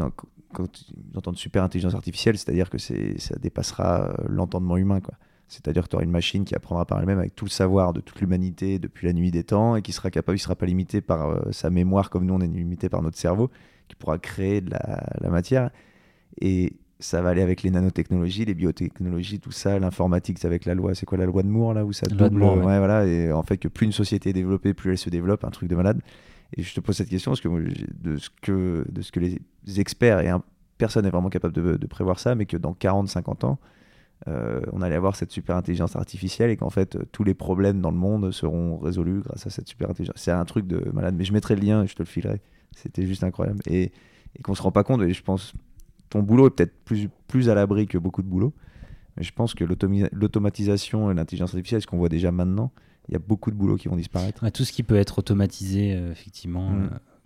quand tu entends super intelligence artificielle, c'est-à-dire que ça dépassera euh, l'entendement humain. C'est-à-dire que tu auras une machine qui apprendra par elle-même avec tout le savoir de toute l'humanité depuis la nuit des temps et qui sera capable, ne sera pas limité par sa mémoire comme nous on est limité par notre cerveau, qui pourra créer de la matière. Et, ça va aller avec les nanotechnologies, les biotechnologies, tout ça, l'informatique, c'est avec la loi, c'est quoi la loi de Moore là où ça double, Moore, ouais. voilà, et en fait que plus une société est développée, plus elle se développe, un truc de malade. Et je te pose cette question parce que de ce que de ce que les experts et personne n'est vraiment capable de, prévoir ça, mais que dans 40-50 ans, euh, on allait avoir cette super intelligence artificielle et qu'en fait tous les problèmes dans le monde seront résolus grâce à cette super intelligence. C'est un truc de malade, mais je mettrai le lien et je te le filerai. C'était juste incroyable et, et qu'on se rend pas compte. Et je pense ton boulot est peut-être plus, plus à l'abri que beaucoup de boulot. Mais je pense que l'automatisation et l'intelligence artificielle, ce qu'on voit déjà maintenant, il y a beaucoup de boulots qui vont disparaître. tout ce qui peut être automatisé, euh, effectivement,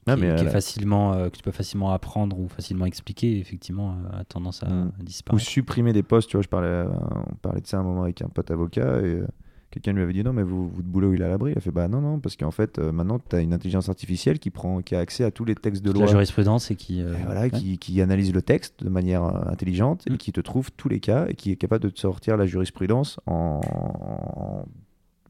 euh, qui, est, facilement, euh, que tu peux facilement apprendre ou facilement expliquer, effectivement, a tendance à, mm. disparaître. Ou supprimer des postes. Tu vois, je parlais, on parlait de ça un moment avec un pote avocat et quelqu'un lui avait dit non mais vous, votre boulot il est à l'abri. Il a fait bah non non parce qu'en fait euh, maintenant tu as une intelligence artificielle qui prend qui a accès à tous les textes de loi. La jurisprudence et qui euh, voilà qui, qui, analyse le texte de manière euh, intelligente et mm. qui te trouve tous les cas et qui est capable de te sortir la jurisprudence en,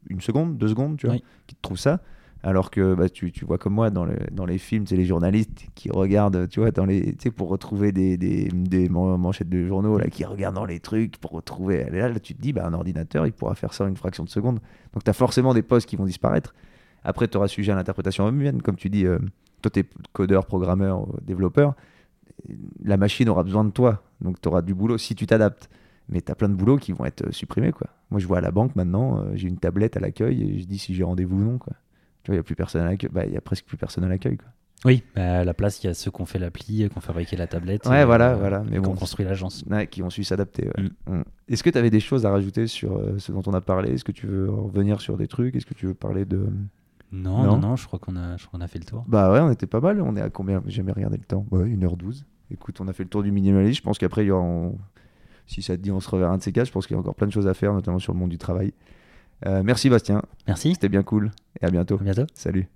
une seconde, deux secondes, tu vois, qui te trouve ça. Alors que bah, tu, tu, vois comme moi dans, dans les films, c'est les journalistes qui regardent, tu vois, dans les, pour retrouver des, des, des, manchettes de journaux, là, qui regardent dans les trucs pour retrouver. Là, là tu te dis, bah, un ordinateur, il pourra faire ça en une fraction de seconde. Donc tu as forcément des postes qui vont disparaître. Après, tu auras sujet à l'interprétation humaine, comme tu dis, euh, toi, tu es codeur, programmeur, développeur. La machine aura besoin de toi, donc tu auras du boulot si tu t'adaptes. Mais tu as plein de boulots qui vont être euh, supprimés. Quoi. Moi, je vois à la banque maintenant, euh, j'ai une tablette à l'accueil et je dis si j'ai rendez-vous ou non. Quoi. Tu vois, il n'y a plus personne à l'accueil. Bah, il y a presque plus personne à l'accueil. Quoi. Oui, bah, à la place, il y a ceux qui ont fait l'appli, qui ont fabriqué la tablette. Ouais, voilà, euh, voilà. Mais qui ont construit l'agence. Ouais, qui ont su s'adapter. Mm. Mm. Est-ce que tu avais des choses à rajouter sur euh, ce dont on a parlé? Est-ce que tu veux revenir sur des trucs? Est-ce que tu veux parler de. Non, non, non, je crois qu'on a, a fait le tour. Bah ouais, on était pas mal. On est à combien? J'ai jamais regardé le temps. Ouais, 1h12. Écoute, on a fait le tour du minimalisme. Je pense qu'après, il y aura. Si ça te dit, on se reverra un de ces cas. Je pense qu'il y a encore plein de choses à faire, notamment sur le monde du travail. Euh, merci Bastien. Merci. C'était bien cool. Et à bientôt. À bientôt. Salut.